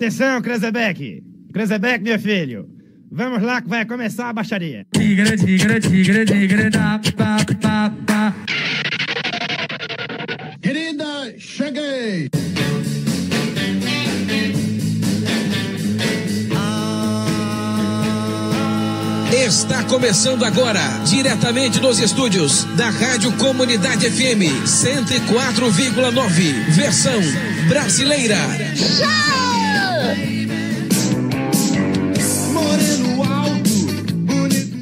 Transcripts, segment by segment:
Atenção, Krezebeck! Krezebeck, meu filho! Vamos lá que vai começar a baixaria. Tigre, tigre, tigre, tigre, da, pa, pa, pa. Querida, cheguei! Está começando agora, diretamente dos estúdios da Rádio Comunidade FM 104,9, versão brasileira. Bonito.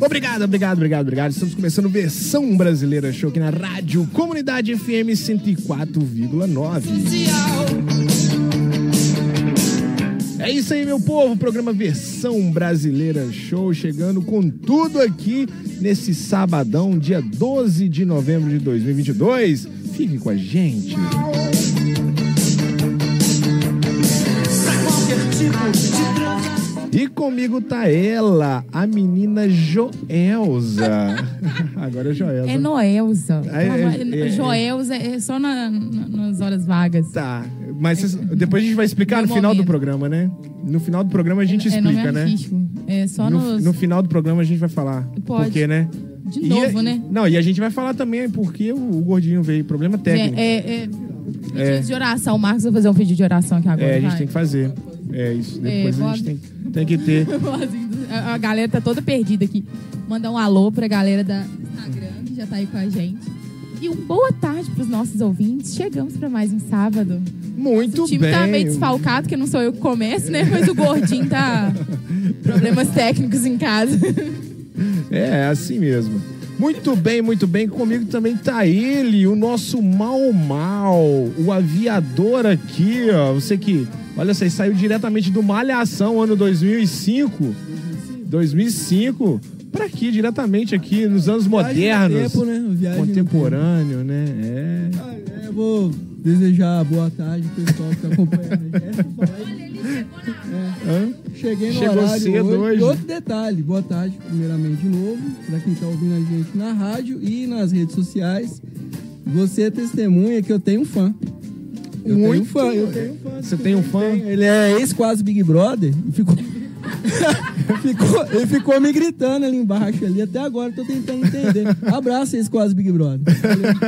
Obrigado, obrigado, obrigado, obrigado. Estamos começando versão brasileira show aqui na Rádio Comunidade FM 104,9. É isso aí, meu povo. Programa Versão Brasileira Show chegando com tudo aqui nesse sabadão, dia 12 de novembro de 2022. Fique com a gente. E comigo tá ela, a menina Joelza. Agora é Joelza. É Noelza. É, é, é, Joelza é só na- na- nas horas vagas. Tá, mas vocês- depois a gente vai explicar No no final do programa, né? No final do programa a gente é nome explica, né? É só No, nos... no final do programa a gente vai falar. Pode. Por quê, né? De novo, né? Não, e a gente vai falar também porque o, o gordinho veio. Problema técnico. É, é, pedidos de oração. O Marcos vai fazer um pedido de oração aqui agora. É, a gente vai. tem que fazer. É isso. Depois É, a gente tem, tem que ter. Do- a, galera tá toda perdida aqui. Mandar um alô pra galera da Instagram, que já tá aí com a gente. E uma boa tarde pros nossos ouvintes. Chegamos pra mais um sábado. Muito o time bem. tá meio desfalcado, que não sou eu que começo, né? Mas o gordinho tá. Problemas técnicos em casa. É, assim mesmo. Muito bem, muito bem. Comigo também tá ele, o nosso Mal Mal, o aviador aqui, ó. Você que, olha, você saiu diretamente do Malhação, ano 2005. 2005. Pra aqui, diretamente aqui, nos anos modernos. tempo, né? Contemporâneo, né? É. Ah, é, eu vou desejar boa tarde pessoal que tá acompanhando a gente. Vou falar aí. Hã? Cheguei no Chegou horário cedo hoje. E outro detalhe, boa tarde, primeiramente, de novo, pra quem tá ouvindo a gente na rádio e nas redes sociais. Você é testemunha que eu tenho um fã. Eu tenho um Muito. fã, eu tenho um fã. Você tem um fã? Ele é ex-quase Big Brother e ficou... ficou... Ele ficou me gritando ali embaixo ali. Até agora eu tô tentando entender. Abraço, ex-quase Big Brother.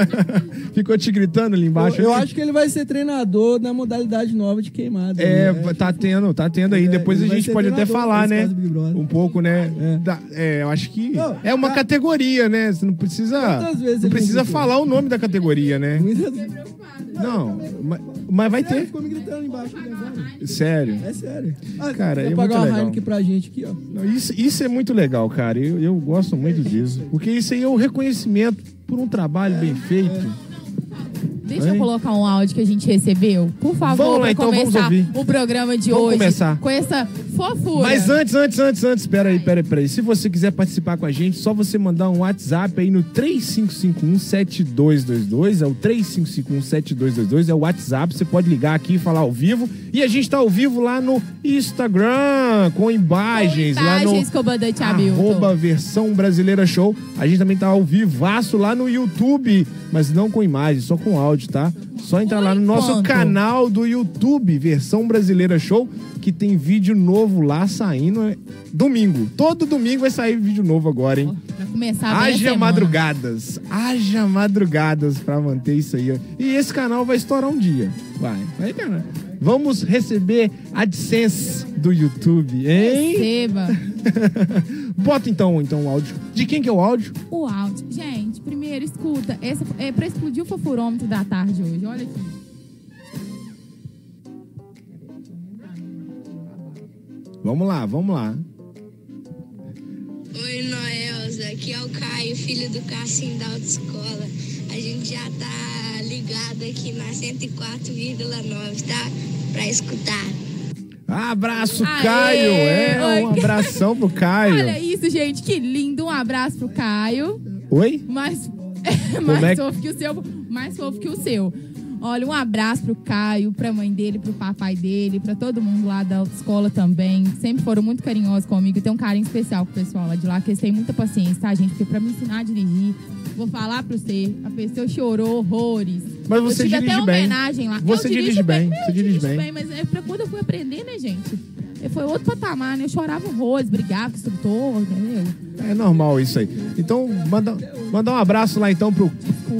Ficou te gritando ali embaixo? Eu, eu acho que ele vai ser treinador na modalidade nova de queimada. É, né? tá tendo, tá tendo aí. É, Depois a gente pode até falar, né? Um pouco, né? É. Da- é, eu acho que Não, é uma tá- categoria, né? Você não precisa. Não precisa falar o nome da categoria, né? Muitas... Não, mas, mas vai ter. ficou me gritando embaixo agora. Sério. É sério. Ah, Cara, vou é pagar muito uma legal. Heineken pra gente aqui, ó. Não, Isso, isso é muito legal, cara. Eu, eu gosto muito disso. Porque isso aí é o reconhecimento por um trabalho bem feito. Deixa Hein? eu colocar um áudio que a gente recebeu. Por favor, Vamos lá, pra então, vamos começar ouvir. o programa de Vamos hoje. começar. Com essa fofura. Mas antes, antes, antes, antes, pera aí, pera aí, pera aí. Se você quiser participar com a gente, só você mandar um WhatsApp aí no 3551-7222. É o 3551-7222, é o WhatsApp. Você pode ligar aqui e falar ao vivo. E a gente tá ao vivo lá no Instagram, com imagens, lá no Imagens, comandante Hamilton. arroba versão brasileira show. A gente também tá ao vivaço lá no YouTube, mas não com imagem, só com áudio, tá? Só entrar lá no nosso canal do YouTube, versão brasileira show, que tem vídeo novo lá saindo é, domingo. Todo domingo vai sair vídeo novo agora, hein? Pra começar a Haja madrugadas, haja madrugadas pra manter isso aí. ó. E esse canal vai estourar um dia. Vai, vai, cara. Vamos receber AdSense do YouTube, hein? Receba Bota então, então o áudio. De quem que é o áudio? o áudio. Gente, primeiro, escuta. Essa é pra explodir o fofurômetro da tarde hoje. Olha aqui. Vamos lá, vamos lá. Oi, Noelza. Aqui é o Caio, filho do Cassim da autoescola. A gente já tá ligado aqui na 104,9, tá? Pra escutar. Abraço, Aê! Caio. É, um Oi. abração pro Caio. Olha isso, gente. Que lindo. Um abraço pro Caio. Oi? Mais, Como mais é que- fofo que o seu. Mais fofo que o seu. Olha, um abraço pro Caio, pra mãe dele, pro papai dele, pra todo mundo lá da autoescola também. Sempre foram muito carinhosos comigo. Tem um carinho especial com o pessoal lá de lá, que eles têm muita paciência, tá, gente? Porque pra me ensinar a dirigir, vou falar pra você, a pessoa chorou horrores. Mas você eu tive dirige até bem. homenagem lá. Você eu dirige bem, eu você dirige dirijo bem. Mas é pra quando eu fui aprender, né, gente? Foi outro patamar, né? Eu chorava horrores, brigava com o instrutor, entendeu? É normal isso aí. Então, manda, manda um abraço lá então pro,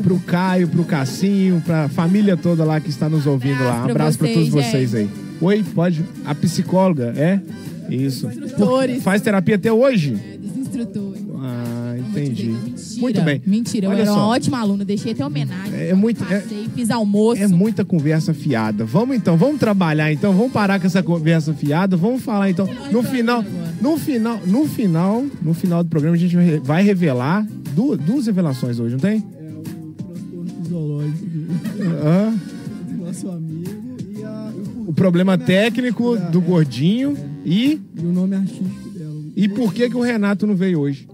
pro Caio, pro Cassinho, pra família toda lá que está nos ouvindo lá. Um Abraço abraço pra pra todos vocês, vocês aí. Oi, pode? A psicóloga, é? Isso. Instrutores. Faz terapia até hoje? Dos instrutores. Ah, Entendi. dizer, Mentira. Muito bem. Mentira, eu Olha era só. uma ótima aluna, deixei até homenagem. É muito- é- Passei, fiz almoço. É muita conversa fiada. Vamos então, vamos trabalhar então, vamos parar com essa conversa fiada, vamos falar então. No final, no final, no final, no final do programa a gente vai re- vai revelar duas, duas revelações hoje, não tem? É o transtorno fisiológico do nosso amigo e, a, o problema técnico do gordinho e e o nome artístico dela. e por que que o Renato não veio hoje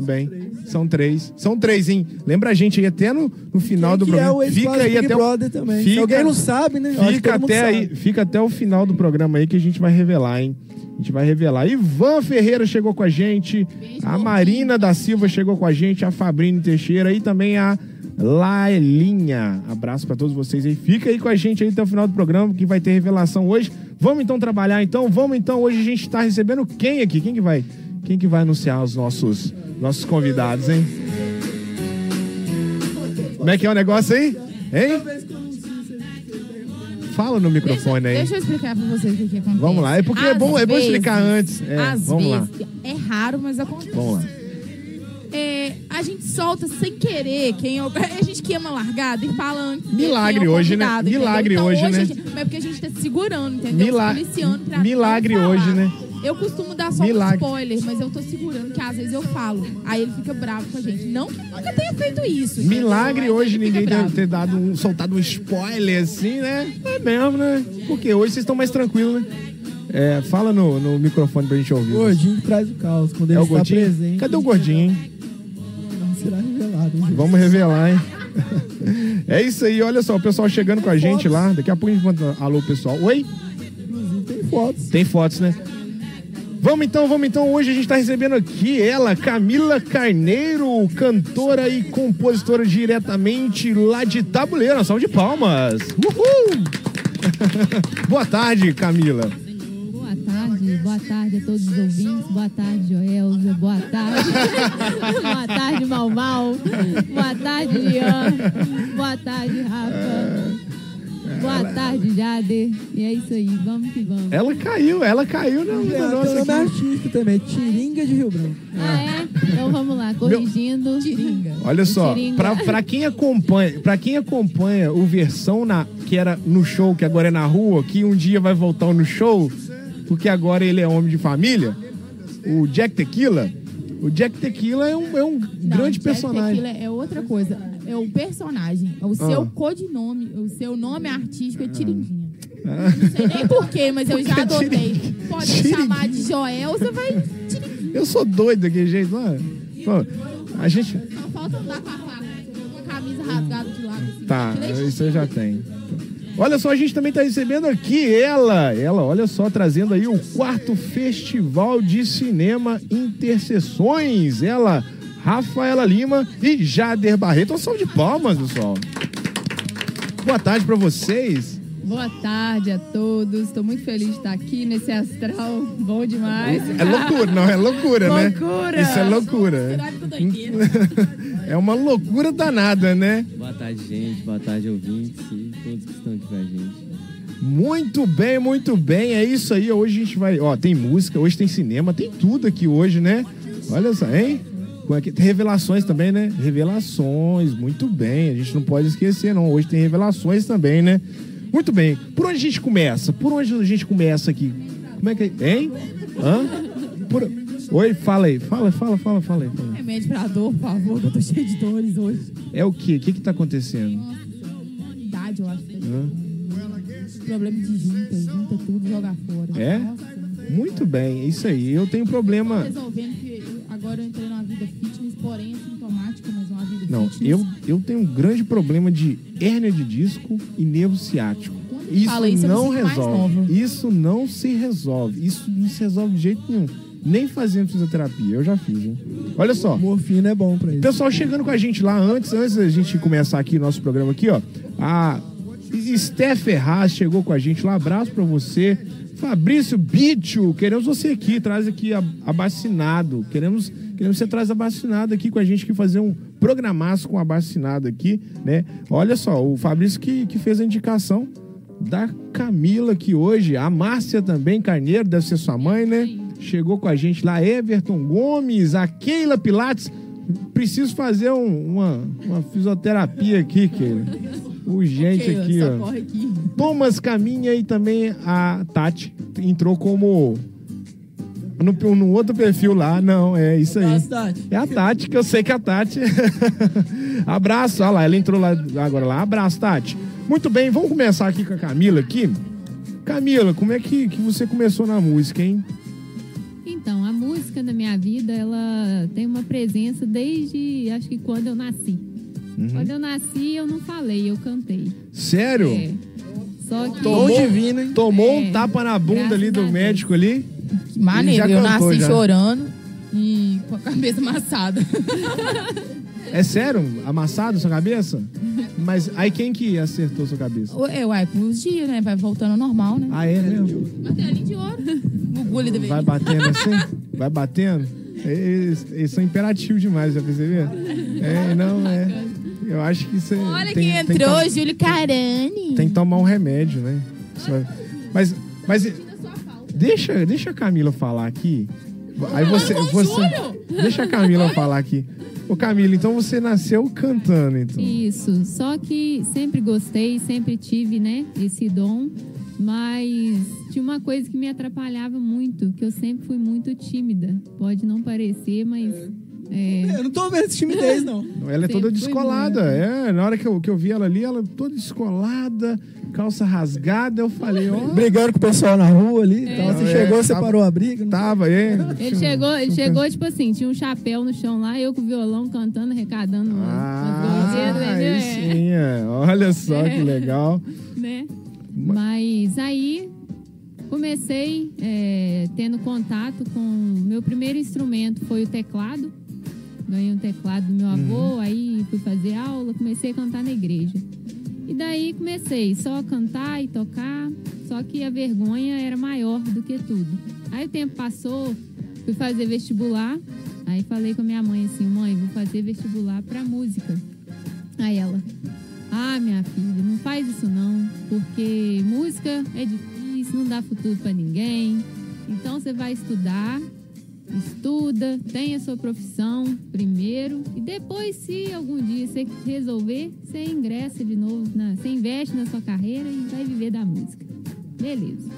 também. São três. São três, hein? Lembra a gente aí até no, no final do que programa. é o fica aí Big até o, Brother também. Se alguém não sabe, né? Fica até sabe. aí, fica até o final do programa aí que a gente vai revelar, hein? A gente vai revelar. Ivan Ferreira chegou com a gente, a Marina da Silva chegou com a gente, a Fabrine Teixeira e também a Laelinha. Abraço pra todos vocês aí. Fica aí com a gente aí até o final do programa que vai ter revelação hoje. Vamos então trabalhar então. Vamos então. Hoje a gente tá recebendo quem aqui? Quem que vai? Quem que vai anunciar os nossos nossos convidados, hein? Como é que é o negócio aí? Hein? Fala no microfone aí. Deixa eu explicar pra vocês o que, que acontece. Vamos lá, é porque é Às bom- é bom vezes- explicar antes. É, às vamos lá. vezes, É raro, mas acontece. Vamos lá. É, a gente solta sem querer quem é. A gente queima largada e fala antes. Milagre é hoje, né? Milagre Então, hoje, né? gente- Mas é porque a gente tá segurando, entendeu? Mila- pra Milagre hoje, né? Eu costumo dar só Milagre. um spoiler, mas eu tô segurando que às vezes eu falo. Aí ele fica bravo com a gente. Não que nunca tenha feito isso. entendeu? Milagre Mas hoje ele fica ninguém deve ter dado um, soltado um spoiler assim, né? É mesmo, né? Porque hoje vocês estão mais tranquilos, né? É, fala no, no microfone pra gente ouvir. O gordinho que traz o caos. Quando ele É o está gordinho? presente. Cadê o gordinho, hein? Não será revelado. hein? Vamos revelar, hein? É isso aí, olha só, o pessoal chegando com a gente lá. Daqui a pouco a gente manda alô, pessoal. Oi? Inclusive tem fotos. Tem fotos, né? Vamos então, vamos então. Hoje a gente tá recebendo aqui ela, Camila Carneiro, cantora e compositora diretamente lá de Tabuleiro. Salve de palmas. Uhul! Boa tarde, Camila. Boa tarde, boa tarde a todos os ouvintes. Boa tarde, Joelza. Boa tarde. boa tarde, Mal Mal. Boa tarde, Ian. Boa tarde, Rafa. Boa tarde, Jader. E é isso aí, vamos que vamos. Ela caiu, ela caiu na, É, tem o nossa aqui. artístico também. Tiringa de Rio Branco. Ah, é? Então vamos lá, corrigindo. Tiringa. Olha só, Tiringa. pra, pra quem acompanha, para quem acompanha o versão na que era no show, que agora é na rua, que um dia vai voltar no show, porque agora ele é homem de família, o Jack Tequila, o Jack Tequila é um, é um Não, grande Jack personagem. Tequila é outra coisa. É o personagem. É o seu Ah. codinome, o seu nome artístico é Tiringuinha. Não sei nem porquê, mas eu já que adotei. Pode Tiringuinha. chamar de Joel, você vai. Eu sou doido daquele jeito, não é? Pô, a gente. Só falta andar com a faca, com a camisa rasgada de lado. Assim. Tá, isso eu já tenho. Olha só, a gente também tá recebendo aqui ela, ela, olha só, trazendo aí o quarto Festival de Cinema Interseções. Ela, Rafaela Lima e Jader Barreto. Um salve de palmas, pessoal. Boa tarde pra vocês. Boa tarde a todos. Estou muito feliz de estar aqui nesse astral. Bom demais. É loucura, não, é loucura, né? Loucura. Isso é loucura. Com doideira. É uma loucura danada, né? Boa tarde, gente. Boa tarde, ouvintes e todos que estão aqui com a gente. Muito bem, muito bem. É isso aí. Hoje a gente vai. Ó, tem música, hoje tem cinema, tem tudo aqui hoje, né? Olha só, hein? Tem revelações também, né? Revelações, muito bem. A gente não pode esquecer, não. Hoje tem revelações também, né? Muito bem. Por onde a gente começa? Por onde a gente começa aqui? Como é que. Hein? Hã? Por... Oi, fala aí. Fala, fala, fala, fala aí. Fala aí. Remédio pra dor, por favor, que eu tô cheio de dores hoje. É o quê? O que que tá acontecendo? Idade, eu acho. que é Hã? Problema de junta, junta tudo, joga fora. É? Nossa. Muito bem, é isso aí. Eu tenho problema. resolvendo que eu- agora eu entrei numa vida fitness, porém assintomática, mas uma vida Não, fitness. eu, eu tenho um grande problema de hérnia de disco e nervo ciático. Isso, isso, eu não resolve. Isso não se resolve. Isso não se resolve de jeito nenhum. Nem fazendo fisioterapia. Eu já fiz, hein? Olha só. Morfina é bom pra isso. Pessoal chegando com a gente lá antes, antes da gente começar aqui nosso programa aqui, ó. A Steph Ferraz chegou com a gente. Um abraço pra você. Fabrício Bicho, queremos você aqui, traz aqui a- abacinado. Queremos, queremos que você traz abacinado aqui com a gente, que fazer um programaço com abacinado aqui, né? Olha só, o Fabrício que, que fez a indicação da Camila aqui hoje. A Márcia também, Carneiro, deve ser sua mãe, né? Chegou com a gente lá, Everton Gomes, a Keila Pilates. Preciso fazer um- uma, uma fisioterapia aqui, Keila. Urgente Keila, aqui, ó. aqui. Thomas Caminha e também a Tati entrou como no, no outro perfil lá. Não, é isso aí. É a Tati, que eu sei que é a Tati. Abraço, olha lá, ela entrou lá agora lá. Abraço, Tati. Muito bem, vamos começar aqui com a Camila aqui. Camila, como é que, que você começou na música, hein? Então, a música na minha vida, ela tem uma presença desde, acho que quando eu nasci. Uhum. Quando eu nasci, eu não falei, eu cantei. Sério? É. Só que... Tomou, tomou É, um tapa na bunda ali do médico ali. Maneiro, E já eu cantou, nasci já. chorando e com a cabeça amassada. É sério? Amassado sua cabeça? Mas aí quem que acertou sua cabeça? Ué, uai, pros dias, né? Vai voltando ao normal, né? Ah, é mesmo? Martelinho de ouro. Da Vai batendo assim? Vai batendo? Eles, eles são imperativos demais, já percebeu? É, não, é. Eu acho que isso é. Olha tem- quem tem que entrou, to- Júlio Carani. Tem que tomar um remédio, né? Vai- Mas, mas deixa, deixa a Camila falar aqui. Aí você, você deixa a Camila falar aqui. Ô Camila, então você nasceu cantando, então. Isso, só que sempre gostei, sempre tive, né, esse dom, mas tinha uma coisa que me atrapalhava muito, que eu sempre fui muito tímida. Pode não parecer, mas... É. Eu não tô vendo esse timidez, não. Ela é toda descolada. muito. É, na hora que eu, que eu vi ela ali, ela toda descolada, calça rasgada, eu falei, ó. Brigando com o pessoal na rua ali É. tal. Você É, chegou, você parou a briga. Tava, é. Ele chegou, ele chegou, tipo assim, tinha um chapéu no chão lá, eu com o violão cantando, arrecadando Ah, aí É. sim, é. Olha só que É. legal. né? Mas aí comecei é, tendo contato com meu primeiro instrumento foi o teclado. Ganhei um teclado do meu avô, aí fui fazer aula, comecei a cantar na igreja. E daí comecei só a cantar e tocar, só que a vergonha era maior do que tudo. Aí o tempo passou, fui fazer vestibular, aí falei com a minha mãe assim, mãe, vou fazer vestibular para música. Aí ela, ah, minha filha, não faz isso não, porque música é difícil, não dá futuro para ninguém. Então você vai estudar, estuda, tem a sua profissão primeiro e depois, se algum dia você resolver, você ingressa de novo, na, você investe na sua carreira e vai viver da música. Beleza.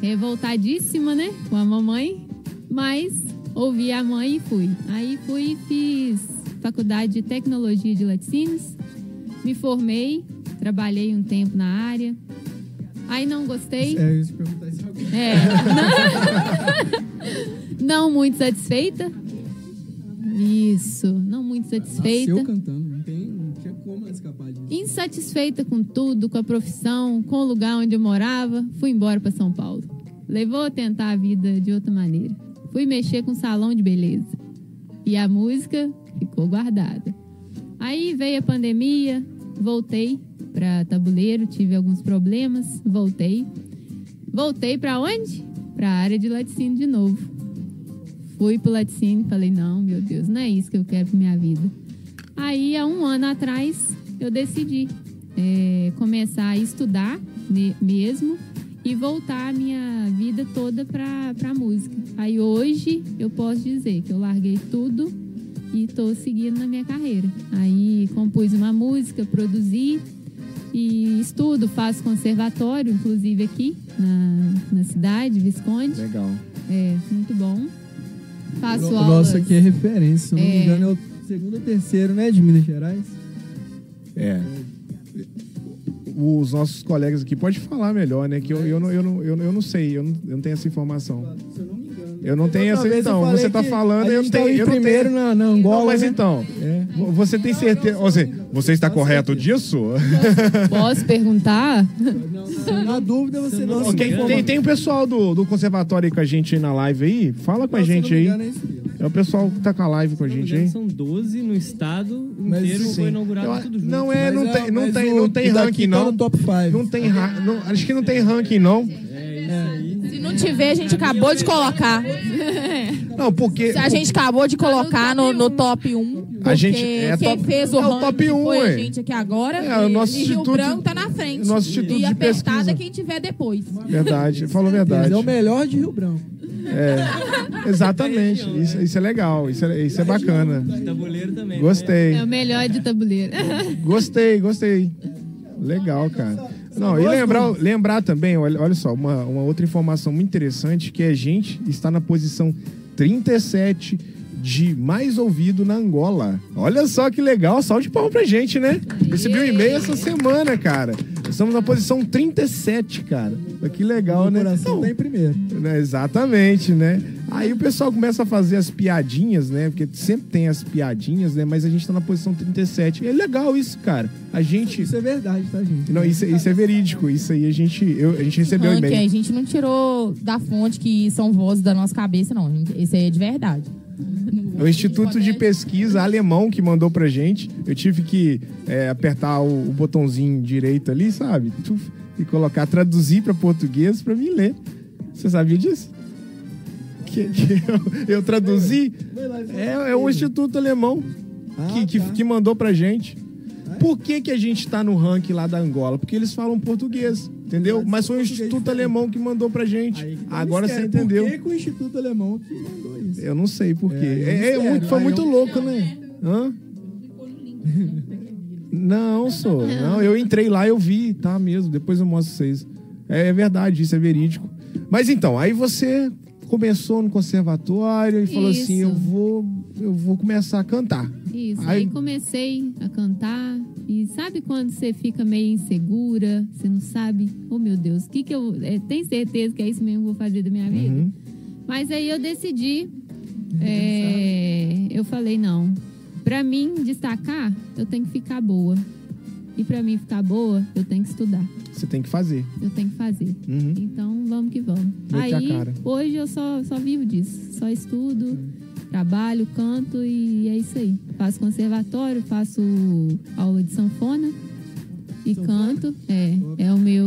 Revoltadíssima, né, com a mamãe, mas ouvi a mãe e fui. Aí fui e fiz faculdade de tecnologia de laticínios, me formei, trabalhei um tempo na área. Aí não gostei. É, eu ia te perguntar isso agora. É. Não, muito satisfeita. Isso, não muito satisfeita. Nasceu cantando, não, tem, não tinha como escapar disso. Insatisfeita com tudo, com a profissão, com o lugar onde eu morava, fui embora para São Paulo. Levou a tentar a vida de outra maneira. Fui mexer com salão de beleza. E a música ficou guardada. Aí veio a pandemia, voltei para tabuleiro, tive alguns problemas, voltei. Voltei para onde? Para a área de laticínio de novo. Fui pro laticínio e falei: não, meu Deus, não é isso que eu quero pra minha vida. Aí, há um ano atrás, eu decidi é, começar a estudar mesmo e voltar a minha vida toda pra, pra música. Aí, hoje, eu posso dizer que eu larguei tudo e tô seguindo na minha carreira. Aí, compus uma música, produzi e estudo, faço conservatório, inclusive aqui na, na cidade, Visconde. Legal. É, muito bom. Faço O aulas. nosso aqui é referência, se não me É. engano, é o segundo ou terceiro, né, de Minas Gerais. É. Os nossos colegas aqui pode falar melhor, né? Que eu, eu, não, eu, não, eu, não- eu não sei, eu não, eu não tenho essa informação. Eu não tenho essa. Outra vez eu Então, você tá que falando, a eu não tenho. Eu não primeiro tenho. na- na Angola, Não, mas né? então, vo- você tem certeza. Ou seja, você está correto disso? Posso perguntar? Na dúvida, você não se Tem, tem, tem o pessoal do, do conservatório aí com a gente aí na live aí. Fala com a gente aí. engano, é É o pessoal que tá com a live com a não gente aí. São 12 no estado Mas inteiro sim. foi inaugurado Eu- tudo junto. não é, não Mas tem, não mas tem, o- não tem o daqui ranking tá não. top 5. Não tem não, acho que não tem ranking não. Se não tiver, a gente acabou de colocar. Não, porque Se a gente acabou de colocar no, no top 1. A gente- é quem top- fez o é o top 1, foi a gente aqui agora. É, o nosso e Rio Branco tá na frente. nosso instituto e de apertada pesquisa. quem tiver depois. verdade, falou verdade. é o melhor de Rio Branco. É, exatamente. Isso, isso é legal, isso é, isso é bacana. Tabuleiro também. Gostei. É o melhor de tabuleiro. Gostei, gostei. Legal, cara. Não, e lembrar, lembrar também, olha, olha só, uma, uma outra informação muito interessante, que a gente está na posição 37 de mais ouvido na Angola. Olha só que legal, salve de palma pra gente, né? Recebi um e-mail essa semana, cara. Estamos na posição 37, cara. Que legal, né? coração Não, tá em primeiro. né, Exatamente, né? Aí o pessoal começa a fazer as piadinhas, né? Porque sempre tem as piadinhas, né? Mas a gente tá na posição 37. É legal isso, cara. A gente. Isso é verdade, tá, gente? Não, isso, isso é verídico. Isso aí a gente, eu, a gente recebeu um ranking, a e-mail. gente não tirou da fonte que são vozes da nossa cabeça, não. Esse aí é de verdade. É o Instituto de Pesquisa Alemão que mandou pra gente. Eu tive que é, apertar o, o botãozinho direito ali, sabe? E colocar, traduzir pra português pra mim ler. Você sabia disso? Que, que eu, eu traduzi? É, é um instituto alemão que, que, que mandou pra gente. Por que, que a gente tá no ranking lá da Angola? Porque eles falam português, entendeu? Mas foi o Instituto Alemão que mandou pra gente. Agora você entendeu. Por que, que o Instituto Alemão que mandou isso? Eu não sei por quê. É, É, é muito- foi Aí muito louco, né? Hã? Não, sou. Não, eu entrei lá, eu vi, tá mesmo. Depois eu mostro pra vocês. É, é verdade, isso é verídico. Mas então, aí você começou no conservatório e falou assim: Isso. eu vou, eu vou começar a cantar. Isso. Aí- Aí comecei a cantar. E sabe quando você fica meio insegura? Você não sabe? Oh, meu Deus, o que que eu. É, tem certeza que é isso mesmo que eu vou fazer da minha vida? Uhum. Mas aí eu decidi. É, eu falei, não. Pra mim destacar, eu tenho que ficar boa. E pra mim ficar boa, eu tenho que estudar. Você tem que fazer. Eu tenho que fazer. Uhum. Então, vamos que vamos. Mete a Aí, hoje eu só, só vivo disso. Só estudo, trabalho, canto e é isso aí. Faço conservatório, faço aula de sanfona e canto. É, é o meu,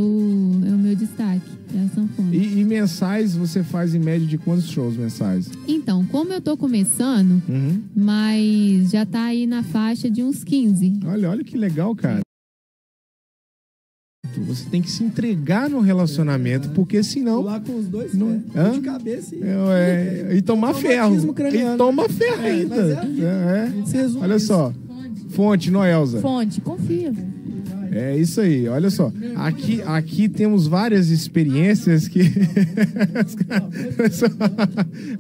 é o meu destaque, é a sanfona. E, e mensais você faz em média de quantos shows mensais? Então, como eu tô começando, Uhum. mas já tá aí na faixa de uns 15. Olha, olha que legal, cara. Você tem que se entregar no relacionamento, porque senão. Lá com os dois Não- pés. De cabeça e... É, é, e tomar ferro. Craniano. E toma ferro É, ainda. É, é. Olha isso. só. Fonte, Noelza. Fonte, confia. É isso aí, olha só. Aqui, aqui temos várias experiências que. olha, só,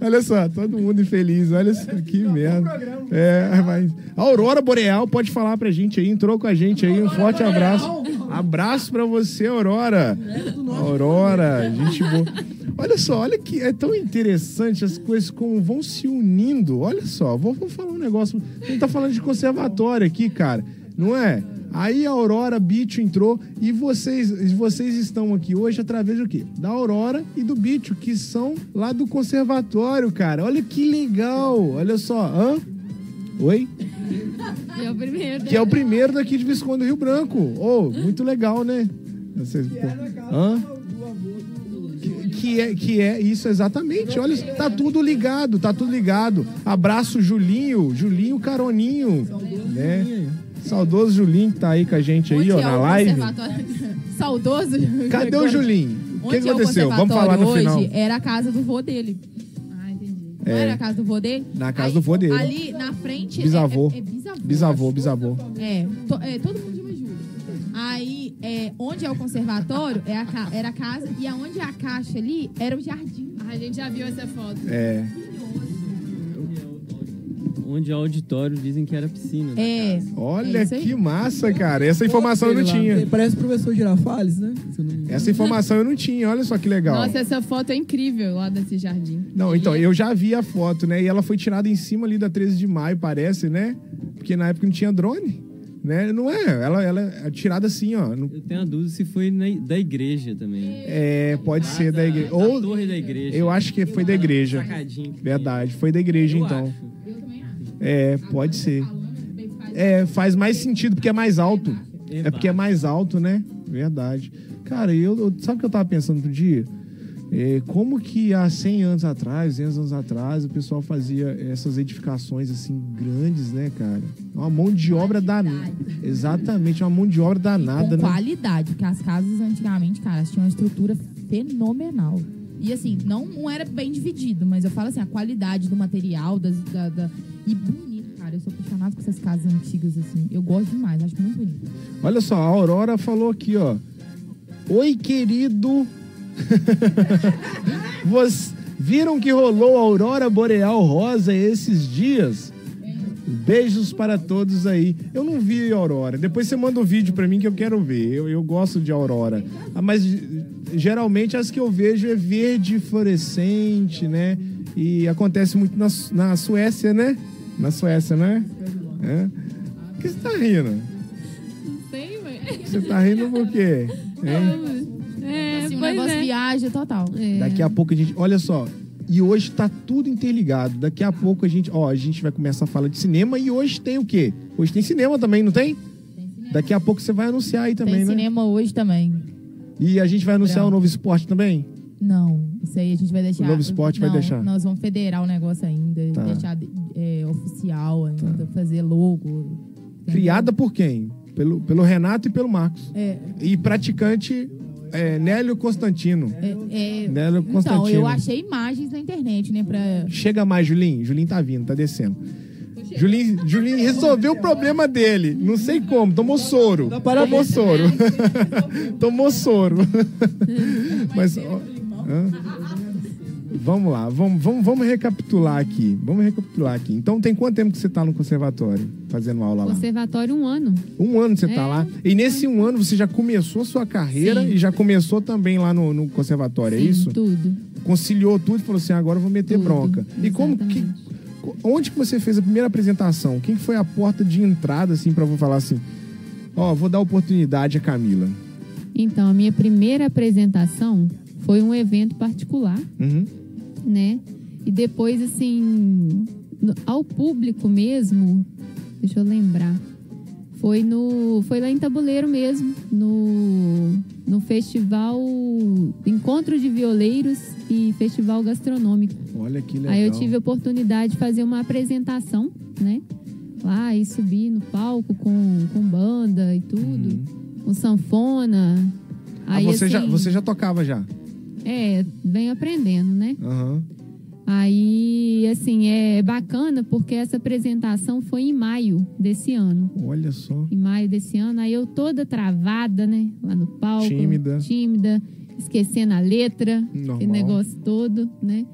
olha só, todo mundo infeliz, olha só, que merda. É, mas. A Aurora Boreal pode falar pra gente aí, entrou com a gente aí, um forte abraço. Abraço pra você, Aurora. Aurora, gente boa. Olha só, olha que é tão interessante as coisas como vão se unindo. Olha só, vou, vou falar um negócio. A gente tá falando de conservatório aqui, cara, não é? Aí a Aurora Bicho entrou e vocês, vocês estão aqui hoje através do quê? Da Aurora e do Bicho, que são lá do conservatório, cara. Olha que legal. Olha só, hã? Oi? É o primeiro. Que é o primeiro daqui de Visconde do Rio Branco. Oh, muito legal, né? Vocês, pô, hã? Que- Que é, que é isso exatamente. Olha, tá tudo ligado, tá tudo ligado. Abraço, Julinho, Julinho Caroninho, né? Saudoso Julinho que tá aí com a gente aí, Onde ó, é na o live. Saudoso. Cadê o Julinho? O que Onde é aconteceu? Vamos falar no conservatório final. hoje Era a casa do vô dele. Ah, entendi. Não É. era a casa do vô dele? Na casa do vô dele. Ali na frente. é- Bisavô. É, é bisavô. Bisavô, bisavô. É, to- é, todo mundo chama Júlio. Aí, é, onde é o conservatório, é a era a casa, e aonde é a caixa ali, era o jardim. Ah, a gente já viu essa foto. É. Onde é o auditório dizem que era piscina. da É. Olha É que massa, cara. Essa informação eu não tinha. Parece o professor Girafales, né? Essa informação eu não tinha. Olha só que legal. Nossa, essa foto é incrível lá desse jardim. Não, então, eu já vi a foto, né? E ela foi tirada em cima ali da 13 de maio, parece, né? Porque na época não tinha drone. Né? Não é, ela, ela é tirada assim, ó. no- Eu tenho a dúvida se foi na- da igreja também. É, pode ser da igreja. Da Ou torre da igreja. eu acho que foi da igreja. Verdade, foi da igreja Eu então. acho. É, pode ser. É, faz mais sentido porque é mais alto. É porque é mais alto, né? Verdade. Cara, eu, eu- sabe o que eu tava pensando outro dia? É, como que há 100 anos atrás, 200 anos atrás, o pessoal fazia essas edificações assim grandes, né, cara? Uma mão de obra danada. Exatamente, uma mão de obra danada, com né? qualidade, porque as casas antigamente, cara, tinham uma estrutura fenomenal. E assim, não, não era bem dividido, mas eu falo assim, a qualidade do material, das, da, da- e bonito, cara. Eu sou apaixonada por essas casas antigas, assim. Eu gosto demais, acho muito bonito. Olha só, a Aurora falou aqui, ó. Oi, querido. Vocês viram que rolou a Aurora Boreal Rosa esses dias? Beijos para todos aí. Eu não vi Aurora. Depois você manda o vídeo pra mim que eu quero ver. Eu, eu gosto de Aurora. Ah, Mas geralmente as que eu vejo é verde fluorescente, né? E acontece muito na, na Suécia, né? Na Suécia, né? É. Por que você tá rindo? Não sei, ué. Você tá rindo por quê? Hein? É, assim, o negócio é. viaja total. É. Daqui a pouco a gente. Olha só. E hoje tá tudo interligado. Daqui a pouco a gente. Ó, a gente vai começar a falar de cinema e hoje tem o quê? Hoje tem cinema também, não tem? Daqui a pouco você vai anunciar aí também, Tem né? cinema hoje também. E a gente vai anunciar o novo esporte também? Não, isso aí a gente vai deixar. O Novo Esporte vai Não, deixar? Nós vamos federar o negócio ainda, Tá. deixar é, oficial ainda, fazer logo. Criada por quem? Pelo, pelo Renato e pelo Marcos. É, E praticante é, Nélio Constantino. é, é, Nélio então, Constantino. eu achei imagens na internet, né, pra... Chega mais, Julinho. Julinho tá vindo, tá descendo. Julinho, Julinho resolveu o problema dele. Não sei como. Tomou soro. Tomou soro. Tomou soro. Mas. ó, hã? Vamos lá, vamos, vamos, vamos recapitular aqui. Vamos recapitular aqui. Então, tem quanto tempo que você tá no conservatório, fazendo aula lá? Conservatório um ano. Um ano você tá É. lá. E nesse um ano você já começou a sua carreira Sim. e já começou também lá no, no conservatório, é Sim, isso? Tudo. Conciliou tudo e falou assim: agora eu vou meter Tudo, bronca. E como que. Onde que você fez a primeira apresentação? Quem que foi a porta de entrada, assim, pra eu falar assim? Ó, vou dar oportunidade a Camila. Então, a minha primeira apresentação foi um evento particular, Uhum. Né? E depois, assim, ao público mesmo, deixa eu lembrar. Foi no. Foi lá em Tabuleiro mesmo, no, no festival Encontro de Violeiros e Festival Gastronômico. Olha que legal. Aí eu tive a oportunidade de fazer uma apresentação, né? Lá e subir no palco com, com banda e tudo, com sanfona. Uhum. Ah, Aí, você, já, assim, você já tocava já? É, venho aprendendo, né? Aham. Aí, assim, é bacana porque essa apresentação foi em maio desse ano. Olha só. Em maio desse ano, aí eu toda travada, né? Lá no palco. Tímida. Tímida, esquecendo a letra, Normal. aquele negócio todo, né?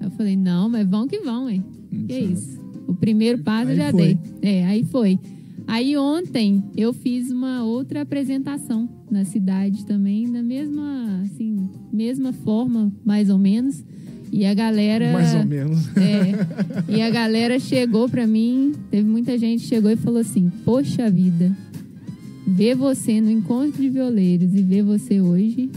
Aí eu falei, não, mas vão que vão, hein? Que isso? O primeiro passo eu Aí já foi. dei. É, aí foi. Aí ontem eu fiz uma outra apresentação na cidade também, da mesma, assim, mesma forma, mais ou menos. E a galera. Mais ou menos. É. E a galera chegou pra mim, teve muita gente que chegou e falou assim: Poxa vida, ver você no encontro de violeiros e ver você hoje,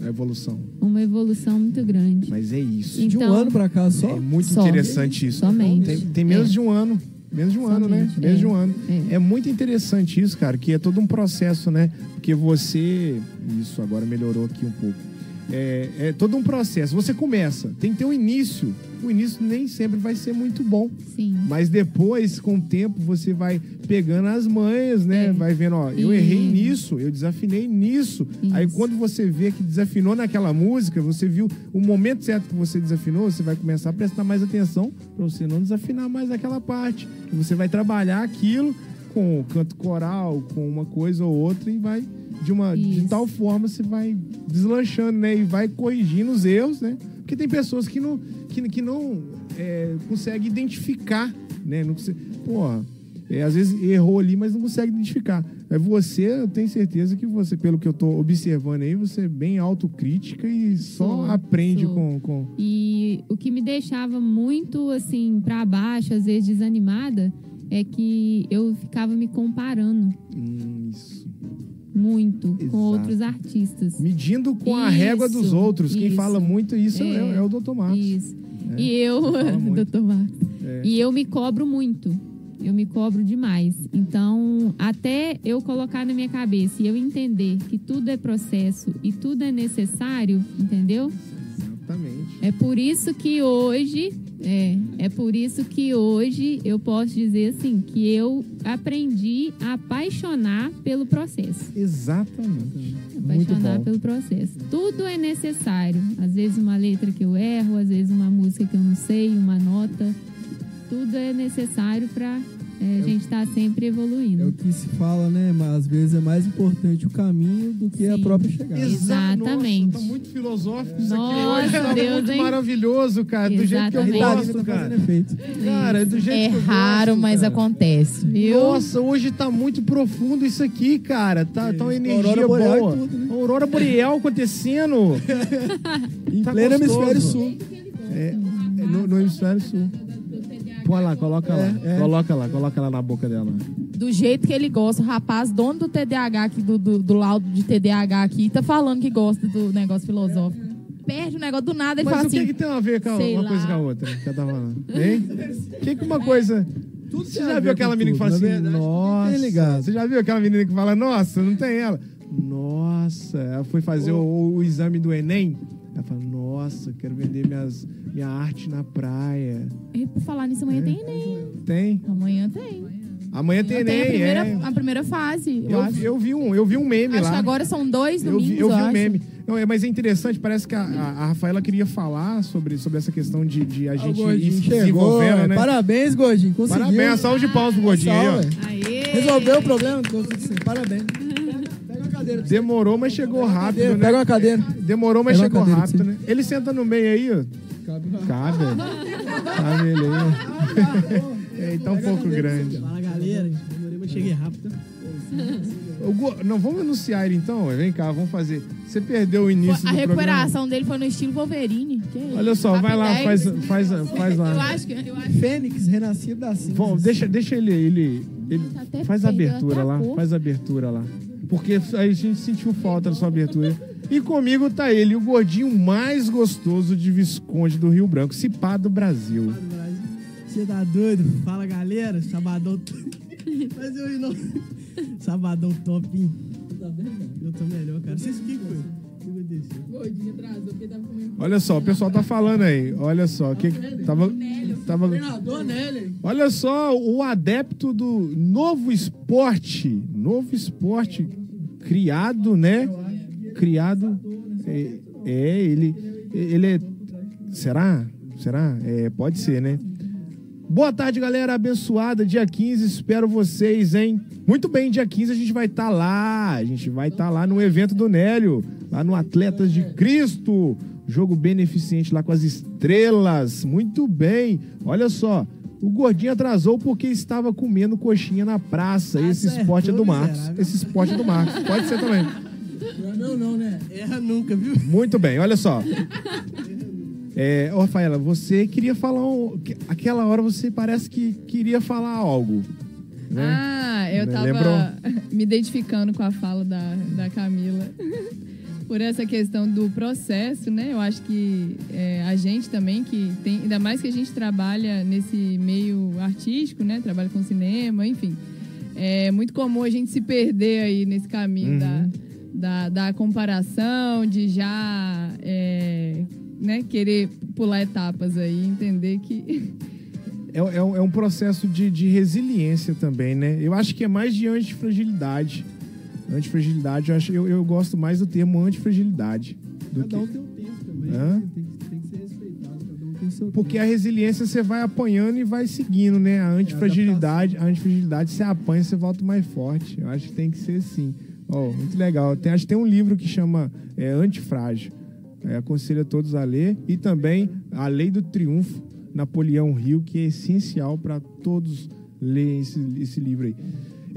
A evolução. uma evolução muito grande. Mas é isso. De um Então- ano pra cá só? É muito Só. interessante isso. Somente. Tem, tem menos É. de um ano. Menos de um ano, né? Menos é. de um ano. É. É. muito interessante isso, cara, que é todo um processo, né? Porque você. Isso agora melhorou aqui um pouco. É, é todo um processo. Você começa, tem que ter um início. O início nem sempre vai ser muito bom. Sim. Mas depois, com o tempo, você vai pegando as manhas, né? É. Vai vendo, ó, eu E- errei nisso, eu desafinei nisso. Aí Isso. quando você vê que desafinou naquela música, você viu o momento certo que você desafinou, você vai começar a prestar mais atenção pra você não desafinar mais aquela parte. E você vai trabalhar aquilo com canto coral, com uma coisa ou outra e vai de uma de Isso. tal forma você vai deslanchando, né? E vai corrigindo os erros, né? Porque tem pessoas que não que, que não é, conseguem identificar, né? Não consegue, porra, é, às vezes errou ali, mas não consegue identificar. É você, eu tenho certeza que você, pelo que eu tô observando aí, você é bem autocrítica e só Sou, aprende sou. com, com. E o que me deixava muito assim pra baixo, às vezes desanimada, é que eu ficava me comparando Hum, isso. muito Exato. com outros artistas. Medindo com a régua dos Isso, outros. Quem isso. fala muito isso é, É, é o Dr. Marcos. Isso. É. E eu, doutor Marcos. É. E eu me cobro muito. Eu me cobro demais. Então, até eu colocar na minha cabeça e eu entender que tudo é processo e tudo é necessário, entendeu? Exatamente. É por isso que hoje, é, é por isso que hoje eu posso dizer assim, que eu aprendi a apaixonar pelo processo. Exatamente. Apaixonar pelo processo. Tudo é necessário. Às vezes uma letra que eu erro, às vezes uma música que eu não sei, uma nota. Tudo é necessário para a gente estar sempre É o evoluindo. que se fala, né? Mas às vezes é mais importante o caminho do que a Sim. própria chegada. Exatamente. Nossa, tá muito filosófico isso Nossa, aqui hoje. Tá Deus, muito hein? maravilhoso, cara. Do jeito que eu Exatamente. gosto, Tá cara. fazendo efeito. Cara, do jeito É que eu raro, gosto, mas cara. acontece. Viu? Nossa, hoje tá muito profundo isso aqui, cara. Tá, tá uma energia Aurora boreal e boa. tudo, né? Aurora boreal acontecendo. Em Tá pleno gostoso. hemisfério sul. É, é no, no hemisfério sul. Põe lá, coloca lá. É, é. Coloca lá, coloca lá na boca dela. Do jeito que ele gosta, o rapaz, dono do TDAH aqui, do, do, do laudo de TDAH aqui, tá falando que gosta do negócio filosófico. Perde o negócio do nada, Mas fala o que, assim. que tem a ver com uma lá. coisa com a outra? Que eu tava falando. Hein? O que, que uma coisa. Você tem a já viu aquela menina que tudo, fala assim, verdade, nossa. Você já viu aquela menina que fala, nossa, não tem ela? Nossa, ela foi fazer o, o exame do Enem. Ela fala, nossa, quero vender minhas, minha arte na praia. E por falar nisso, amanhã tem Enem. Tem. Amanhã tem. Amanhã tem Enem. a primeira, é. a primeira fase, eu, Eu, acho. eu vi um, eu vi um meme acho lá. que agora são dois Eu domingos, vi, eu vi um acho. meme. Não, é, mas é interessante, parece que a, a- a Rafaela queria falar sobre, sobre essa questão de, de a Ah, gente ir se desenvolvendo, né? Parabéns, Gordinho. Conseguiu. Parabéns, salve de palmas pro Gordinho aí. Resolveu o problema? Parabéns. Cadeira. Demorou, mas chegou rápido, Cadeira, né? Pega uma cadeira. Demorou, mas Pega chegou cadeira rápido, né? Ele senta no meio aí, ó. Cabe. Cabe. Cabe ele aí. É, tá um pouco grande. Fala galera, demorei, mas cheguei rápido. Go- Não, vamos anunciar ele então? Vem cá, vamos fazer. Você perdeu o início A do programa. recuperação dele foi no estilo Wolverine. Que isso? Olha só, vai lá, 10. faz, faz, faz lá. Eu acho que. Eu acho Fênix, renascido da cinza. Bom, deixa, deixa ele, ele, ele Tá faz a abertura lá, cor. faz a abertura lá. Porque a gente sentiu falta da sua abertura. E comigo tá ele, o gordinho mais gostoso de Visconde do Rio Branco, Cipá do Brasil. Você tá doido? Fala galera, sabadão. Mas eu não. Sabadão top, hein? Eu tô melhor, cara. Vocês o que foi? O que aconteceu? Gordinho atrasou porque tava. Olha só, o pessoal tá falando aí. Olha só, que tava, tava Nelly. Olha só, o adepto do novo esporte, novo esporte criado, né? Criado é, é, ele ele é será? Será? É, pode ser, né? Boa tarde, galera abençoada. Dia 15, espero vocês, hein? Muito bem, dia 15 a gente vai estar lá. A gente vai estar lá no evento do Nélio, lá no Atletas de Cristo. Jogo beneficente lá com as estrelas. Muito bem. Olha só, o gordinho atrasou porque estava comendo coxinha na praça. Esse Acertou, esporte é do Marcos. miserável. Esse esporte é do Marcos. Pode ser também. Não, não, não, né? Erra nunca, viu? Muito bem, olha só. É, ô, Rafaela, você queria falar. Um, que- aquela hora você parece que queria falar algo. Né? Ah, eu Né, tava lembrou? me identificando com a fala da, da Camila. Por essa questão do processo, né? Eu acho que é, a gente também, que tem, ainda mais que a gente trabalha nesse meio artístico, né? Trabalha com cinema, enfim. É muito comum a gente se perder aí nesse caminho Uhum. da, da, da comparação, de já é, né, querer pular etapas aí, entender que É, é um, é um processo de, de resiliência também, né? Eu acho que é mais de antifragilidade. Antifragilidade, eu, acho, eu, eu gosto mais do termo antifragilidade. Do Cada um que, tem um tempo também. Hã? né? Tem, que- tem que ser respeitado. Cada um tem seu porque a resiliência você vai apanhando e vai seguindo, né? A antifragilidade, a antifragilidade você apanha, você volta mais forte. Eu acho que tem que ser assim. Ó, muito legal. Tem, acho que tem um livro que chama é, Antifrágil. É, aconselho a todos a ler. E também A Lei do Triunfo, Napoleão Rio, que é essencial para todos lerem esse, esse livro aí.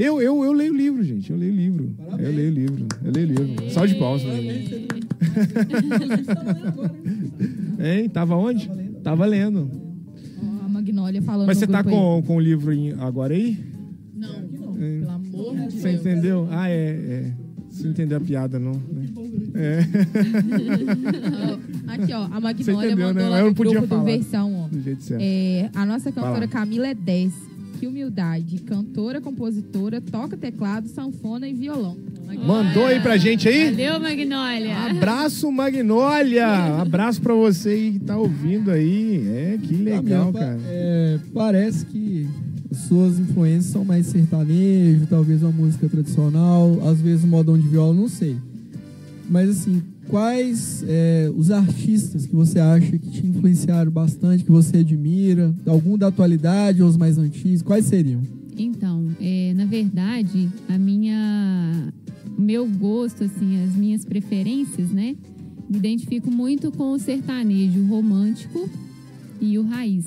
Eu, eu, eu leio o livro, gente. Eu leio o livro. Eu leio o livro. Eu leio o livro. Salve de palmas. Hein? Tava onde? Tava lendo. Ó, a Magnólia falando Mas você tá grupo aí. com, com o livro em- agora aí? Não, É. pelo amor de Você Deus. entendeu? Ah, é. é. Você entendeu a piada, não? né? É. Aqui, ó, a Você Magnólia entendeu, mandou né? lá Eu no não podia grupo do falar Versão, ó. do jeito certo. É, a nossa cantora Camila é 10. Que humildade. Cantora, compositora, toca teclado, sanfona e violão. Mandou aí pra gente aí? Valeu, Magnólia. Abraço, Magnólia! Abraço pra você aí que tá ouvindo aí. É, que legal, Camila, pa- cara. é, parece que suas influências são mais sertanejo, talvez uma música tradicional, às vezes um modão de viola, não sei. Mas assim, quais é, os artistas que você acha que te influenciaram bastante, que você admira? Algum da atualidade ou os mais antigos? Quais seriam? Então, é, na verdade, a minha, o meu gosto, assim, as minhas preferências, né? Me identifico muito com o sertanejo romântico e o raiz,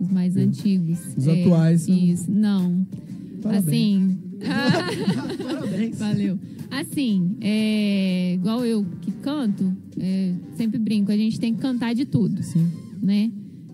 os mais antigos. Os É, atuais são- Isso, não. Parabéns. Assim. Parabéns. Valeu. Assim, é, igual eu que canto, é, sempre brinco, a gente tem que cantar de tudo. Sim. Né?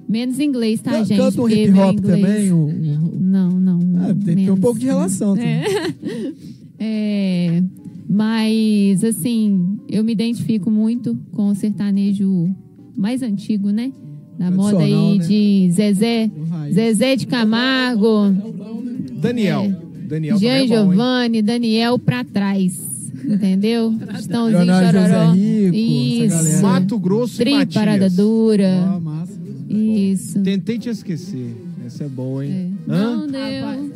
Menos inglês, tá, Can- gente? Canta um hip hop também? Um- um- Não, não. Ah, tem que ter um pouco de relação. também. É. É, mas, assim, eu me identifico muito com o sertanejo mais antigo, né? Da moda aí né? de Zezé. Zezé de Camargo, Daniel. Daniel Jean também é bom? Giovanni, Daniel pra trás. Entendeu? Estãozinho Leonardo chororó. José Rico, Isso. Mato Grosso e Tri Matias. parada dura. Ó, massa. Isso. Tentei te esquecer. Essa é boa, hein? É. Hã? Não deu.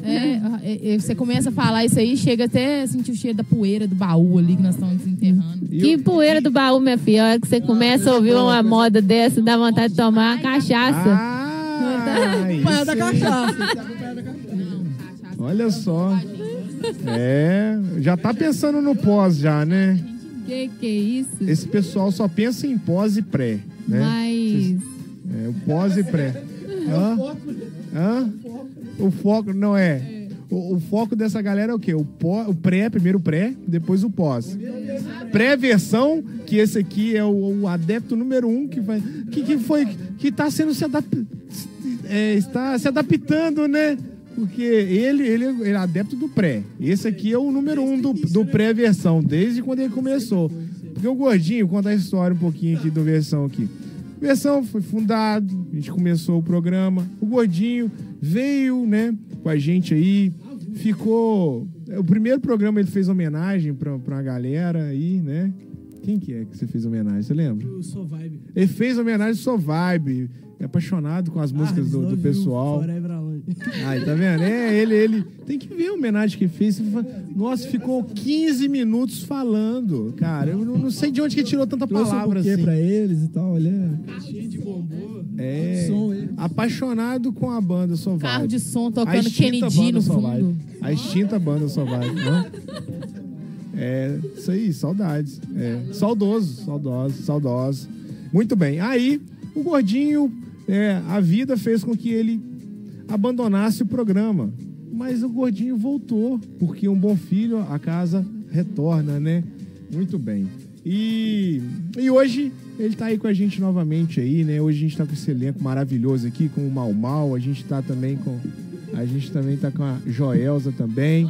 É, é, é, você começa a falar isso aí, chega até a sentir o cheiro da poeira do baú ali que nós estamos desenterrando. Que poeira do baú, minha filha. A hora que você começa a ouvir uma moda dessa, dá vontade de tomar uma cachaça. Ah, Pai da cachaça. Olha só. É, já tá pensando no pós já, né? Que que é isso? Esse pessoal só pensa em pós e pré, né? Mas. É, o pós e pré. Hã? Hã? O foco não é. O, o foco dessa galera é o quê? O, pó, o pré, primeiro o pré, depois o pós. Pré-versão, que esse aqui é o, o adepto número um que vai. Que, que foi. Que tá sendo se adaptando. está se adaptando, né? Porque ele, ele, ele é adepto do pré. Esse aqui é o número um do, do pré-versão, desde quando ele começou. Porque o Gordinho, conta a história um pouquinho aqui do versão aqui. O versão foi fundado, a gente começou o programa. O Gordinho veio, né, com a gente aí. Ficou. O primeiro programa ele fez homenagem pra, pra uma galera aí, né? Quem que é que você fez homenagem? Você lembra? Sou vibe. Ele fez homenagem ao Sou Vibe. É apaixonado com as músicas do, do pessoal. Aí, tá vendo? É, ele, ele. Tem que ver a homenagem que fez. Nossa, ficou 15 minutos falando. Cara, eu não, não sei de onde que ele tirou tanta um palavra assim. pra eles e tal, olha. Cheio de bombom. É. Apaixonado com a banda Vibe. Carro de som tocando Kennedy no fundo. A extinta banda Vibe. né? É, isso aí, saudades. É, saudoso, saudoso, saudoso. Muito bem. Aí, o Gordinho, é, a vida fez com que ele abandonasse o programa. Mas o Gordinho voltou, porque um bom filho, a casa retorna, né? Muito bem. E, e hoje ele tá aí com a gente novamente aí, né? Hoje a gente tá com esse elenco maravilhoso aqui, com o Mal Mal, a gente tá também com. A gente também tá com a Joelza também.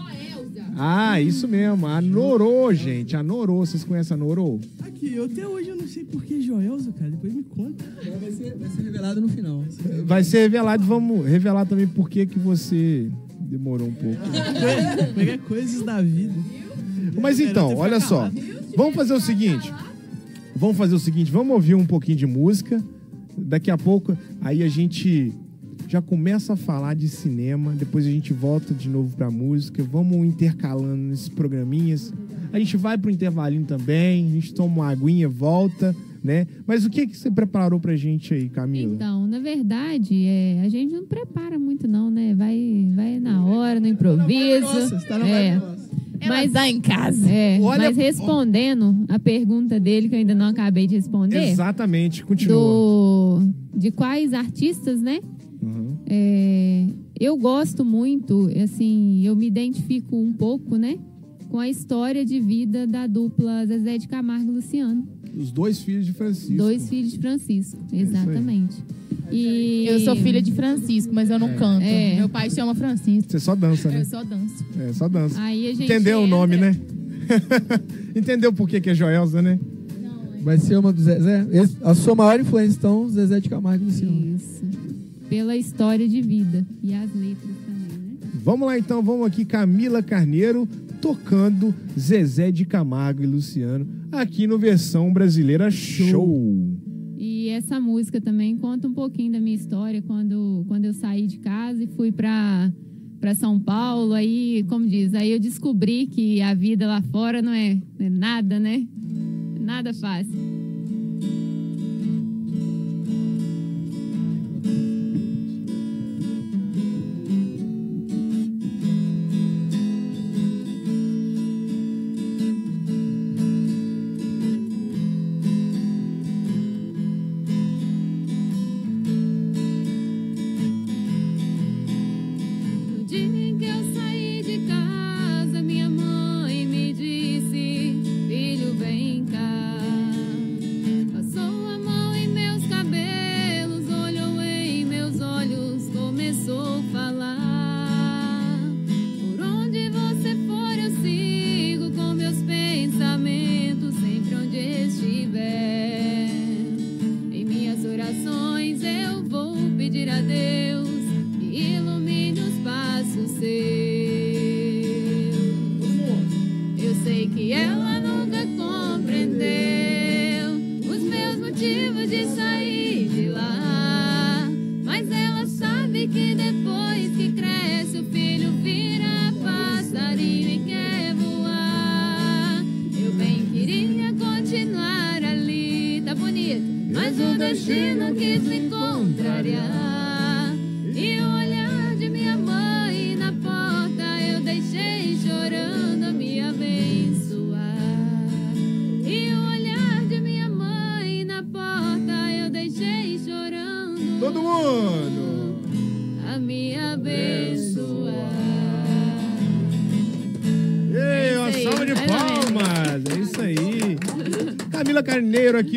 Ah, isso mesmo, a Norô, gente. A Norô, vocês conhecem a Norô? Aqui, eu até hoje eu não sei por que Joelza, cara. Depois me conta. Vai ser, vai ser revelado no final. Vai ser revelado, vamos revelar também por que que você demorou um pouco. Pegar coisas da vida. Mas então, olha só. Vamos fazer o seguinte. Vamos fazer o seguinte, vamos ouvir um pouquinho de música. Daqui a pouco, aí a gente já começa a falar de cinema, depois a gente volta de novo pra música, vamos intercalando nesses programinhas. A gente vai pro intervalinho também, a gente toma uma aguinha, volta, né? Mas o que que você preparou pra gente aí, Camila? Então, na verdade, é, a gente não prepara muito, não, né? Vai, vai na hora, no improviso. Nossa, você tá na é. nossa. Mas dá em casa. É, Olha- mas respondendo a pergunta dele, que eu ainda não acabei de responder, Exatamente, continua. do, de quais artistas, né? É, eu gosto muito, assim, eu me identifico um pouco, né? com a história de vida da dupla Zezé de Camargo e Luciano. Os dois filhos de Francisco. Dois filhos de Francisco, exatamente. E Eu sou filha de Francisco, mas eu não canto. É. Meu pai chama Francisco. Você só dança, né? Eu só danço. É, só dança. Aí a gente Entendeu o entra- nome, né? Entendeu por que, que é Joelza, né? Vai ser uma do Zezé. A sua maior influência, então, Zezé de Camargo e Luciano. Isso. Pela história de vida e as letras também, né? Vamos lá então, vamos aqui, Camila Carneiro tocando Zezé de Camargo e Luciano, aqui no versão brasileira show. E essa música também conta um pouquinho da minha história quando, quando eu saí de casa e fui para para São Paulo. Aí, como diz, aí eu descobri que a vida lá fora não é, não é nada, né? Nada fácil.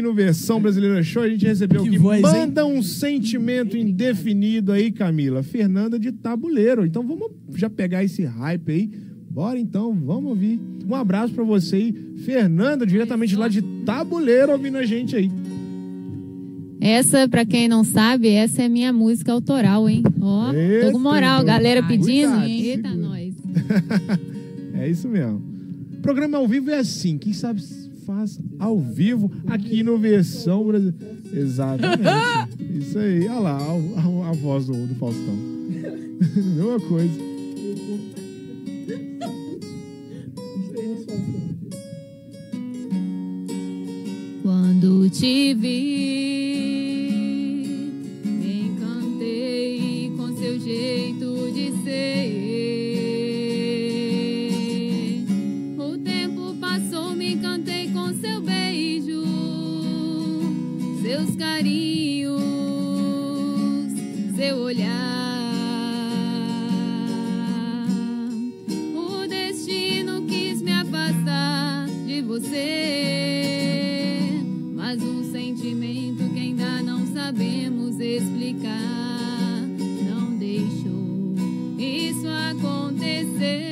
No Versão Brasileira Show. A gente recebeu Que aqui. voz, hein? Manda um sentimento indefinido aí, Camila. Fernanda de Tabuleiro. Então vamos já pegar esse hype aí. Bora então, vamos ouvir. Um abraço pra você aí, Fernanda, diretamente lá de Tabuleiro, ouvindo a gente aí. Essa, pra quem não sabe, essa é minha música autoral, hein? Ó, tô com moral, Eita, galera então. pedindo. Cuidado, Eita, segura. nós. É isso mesmo. Programa ao vivo é assim. Quem sabe faz ao vivo aqui no Versão Brasileira. Exatamente. isso aí. Olha lá, a, a- a voz do, do Faustão. Mesma coisa. Quando te vi, me encantei com seu jeito de ser. Carinhos, seu olhar. O destino quis me afastar de você, mas um sentimento que ainda não sabemos explicar não deixou isso acontecer.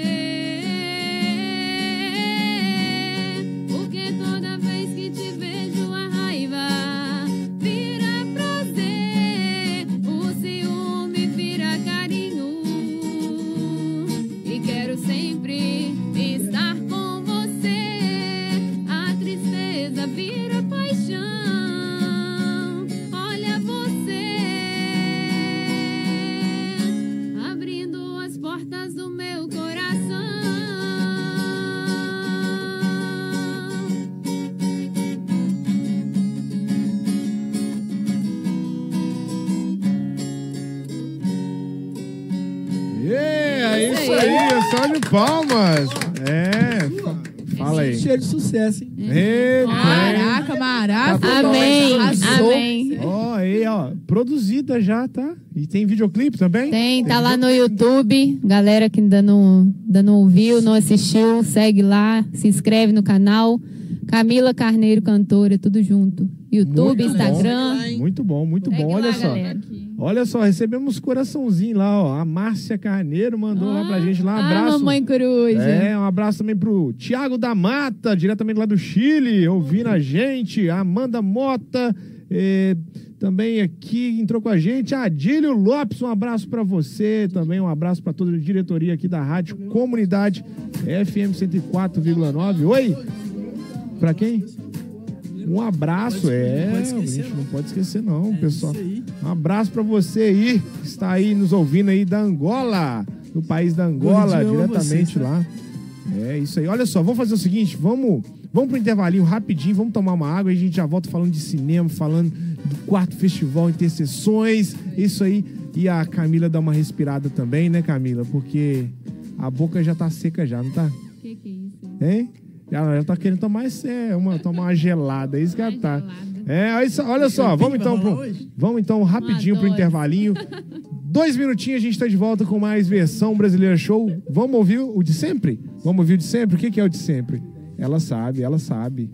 Aí, só de palmas. É, fa- fala aí. Cheio de sucesso, hein? Eita, Caraca, maraca. Amém, Arrasou. amém. Ó, aí, ó, produzida já, tá? E tem videoclipe também? Tem, tá lá no YouTube. Galera que ainda não, ainda não ouviu, não assistiu, segue lá, se inscreve no canal. Camila Carneiro Cantora, tudo junto. YouTube, Muito Instagram. bom, Muito bom, muito Segue bom. Olha lá, só. galera. Olha só, recebemos coraçãozinho lá, ó. A Márcia Carneiro mandou lá pra gente lá. Um Ah, abraço. mamãe coruja. É, um abraço também pro Tiago da Mata, diretamente lá do Chile, ouvindo a gente. A Amanda Mota, eh, também aqui entrou com a gente. A Adílio Lopes, um abraço pra você. Também um abraço pra toda a diretoria aqui da Rádio Comunidade FM 104,9. Oi? Pra quem? Um abraço, é. pode esquecer, a gente não pode esquecer, não, É pessoal. isso aí. Um abraço pra você aí, que está aí nos ouvindo aí da Angola, do país da Angola, diretamente vocês, tá? lá. É isso aí. Olha só, vamos fazer o seguinte, vamos, vamos pro intervalinho rapidinho, vamos tomar uma água e a gente já volta falando de cinema, falando do quarto festival Interseções, isso aí. E a Camila dá uma respirada também, né, Camila? Porque a boca já tá seca já, não tá? Que que é isso? Hein? Ela já tá querendo tomar, esse- é, uma, tomar uma gelada, é isso que ela tá. É, olha só, olha só, vamos então, pro, vamos então rapidinho pro intervalinho. Dois minutinhos a gente tá de volta com mais versão brasileira show. Vamos ouvir o de sempre? Vamos ouvir o de sempre? O que, que é o de sempre? Ela sabe, ela sabe.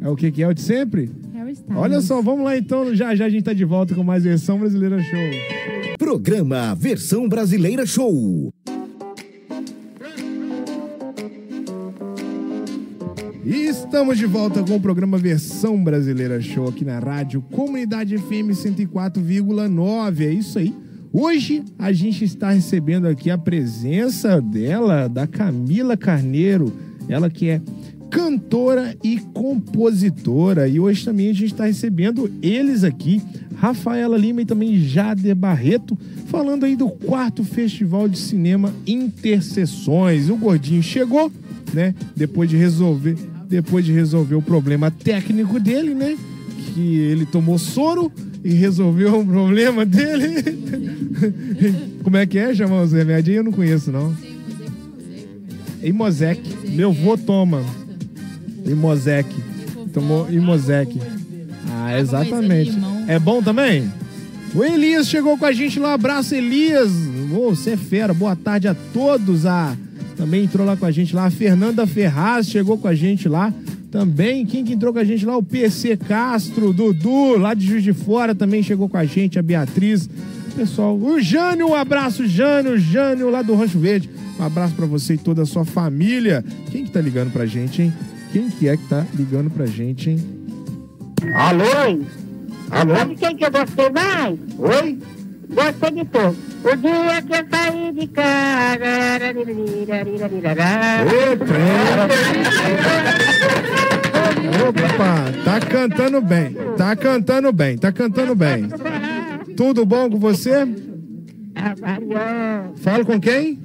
É o que, que é o de sempre? Styles. Olha só, vamos lá então. Já já a gente tá de volta com mais versão brasileira show. Programa Versão Brasileira Show. E estamos de volta com o programa Versão Brasileira Show aqui na rádio Comunidade FM 104,9. É isso aí. Hoje a gente está recebendo aqui a presença dela, da Camila Carneiro, ela que é cantora e compositora. E hoje também a gente está recebendo eles aqui, Rafaela Lima e também Jader Barreto, falando aí do quarto Festival de Cinema Interseções. O Gordinho chegou, né? Depois de resolver, depois de resolver o problema técnico dele, né? Que ele tomou soro e resolveu o problema dele. Como é que é chamar os remédios? Eu não conheço, não. Imosec. Meu vô toma. Imosec. Tomou Imosec. Ah, exatamente. É bom também? O Elias chegou com a gente lá. Abraço, Elias. Você é fera. Boa tarde a todos. A, também entrou lá com a gente lá. A Fernanda Ferraz chegou com a gente lá. Também, quem que entrou com a gente lá? O PC Castro, Dudu, lá de Juiz de Fora, também chegou com a gente. A Beatriz. Pessoal, o Jânio, um abraço, Jânio. Jânio, lá do Rancho Verde. Um abraço pra você e toda a sua família. Quem que tá ligando pra gente, hein? Quem que é que tá ligando pra gente, hein? Alô? Alô? Sabe quem que eu gostei mais? Oi? Gostei de todos. O dia que eu saí de casa. Opa, tá cantando bem. Tá cantando bem, tá cantando bem. Tudo bom com você? Falo com quem?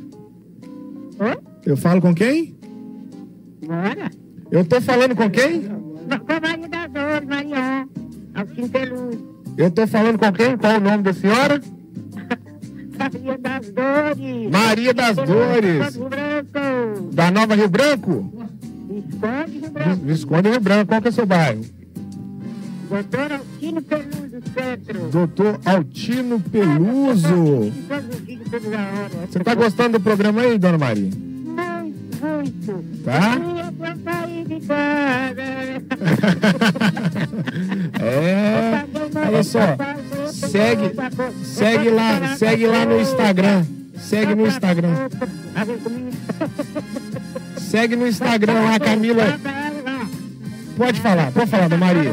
Eu falo com quem? Bora. Eu tô falando com quem? Com a Maria das Dores, Maria. Alcim Peluso. Eu tô falando com quem? Qual o nome da senhora? Maria das Dores. Maria das Dores. Da Nova Rio Branco? Visconde Rio Branco. Visconde Rio Branco. Qual que é o seu bairro? Doutor Altino Peluso, Centro. Doutor Altino Peluso. Todos os filhos, toda a hora. Você tá gostando do programa aí, dona Maria? Muito, muito. Tá? É. Olha só. Segue, segue lá, segue lá no Instagram. Segue no Instagram. Segue no Instagram lá, Camila. Pode falar, pode falar, dona Maria.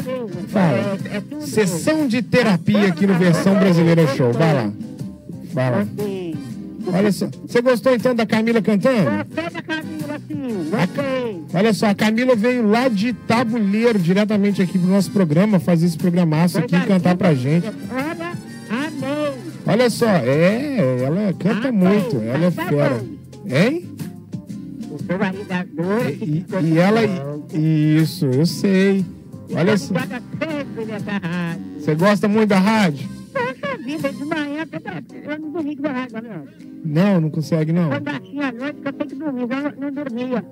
Fala. Sessão de terapia aqui no Versão Brasileira Show. Vai lá. Vai lá. Olha só. Você gostou então da Camila cantando? Gostei da Camila. Olha só, a Camila veio lá de Tabuleiro, diretamente aqui pro nosso programa, fazer esse programaço aqui e cantar pra gente. Olha, só, é, ela canta muito, ela é fera. Hein? E, e ela. Isso, eu sei. Olha só. Você gosta muito da rádio? Poxa vida, de manhã, eu não dormi com a rádio, não. Não, não consegue não. Quando baixinha à noite, que eu tenho que dormir, eu não, dormia.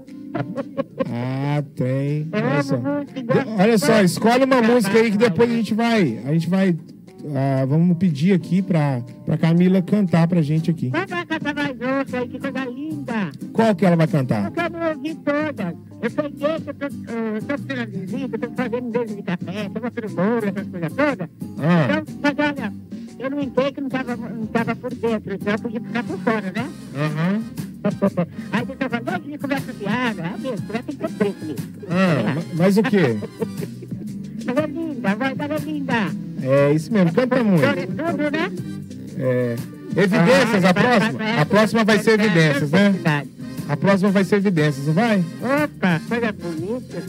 Ah, tem. Eu Olha só. De- Olha só, escolhe uma música aí que depois a gente vai. A gente vai ah, vamos pedir aqui pra, pra Camila cantar pra gente aqui. Vai pra cantar mais outra aí, que coisa linda. Qual que ela vai cantar? Eu quero ouvir todas. Eu peguei que eu tô, uh, tô tirando visita, tô fazendo mesa de café, tô mostrando bolo, essas coisas todas. Ah. Então, mas olha, eu não entrei que não tava, não tava por dentro, então eu podia ficar por fora, né? Aham. Aí você falando, hoje de conversa fiada, ah, mesmo, vai ter que ter preço nisso. Ah, ma- mas o quê? Mas é linda, a voz dela é linda. É isso mesmo, canta muito. Tudo, né? É, evidências, a próxima? A próxima vai ser evidências, né? A próxima vai ser evidências, não vai? Opa, coisa bonita.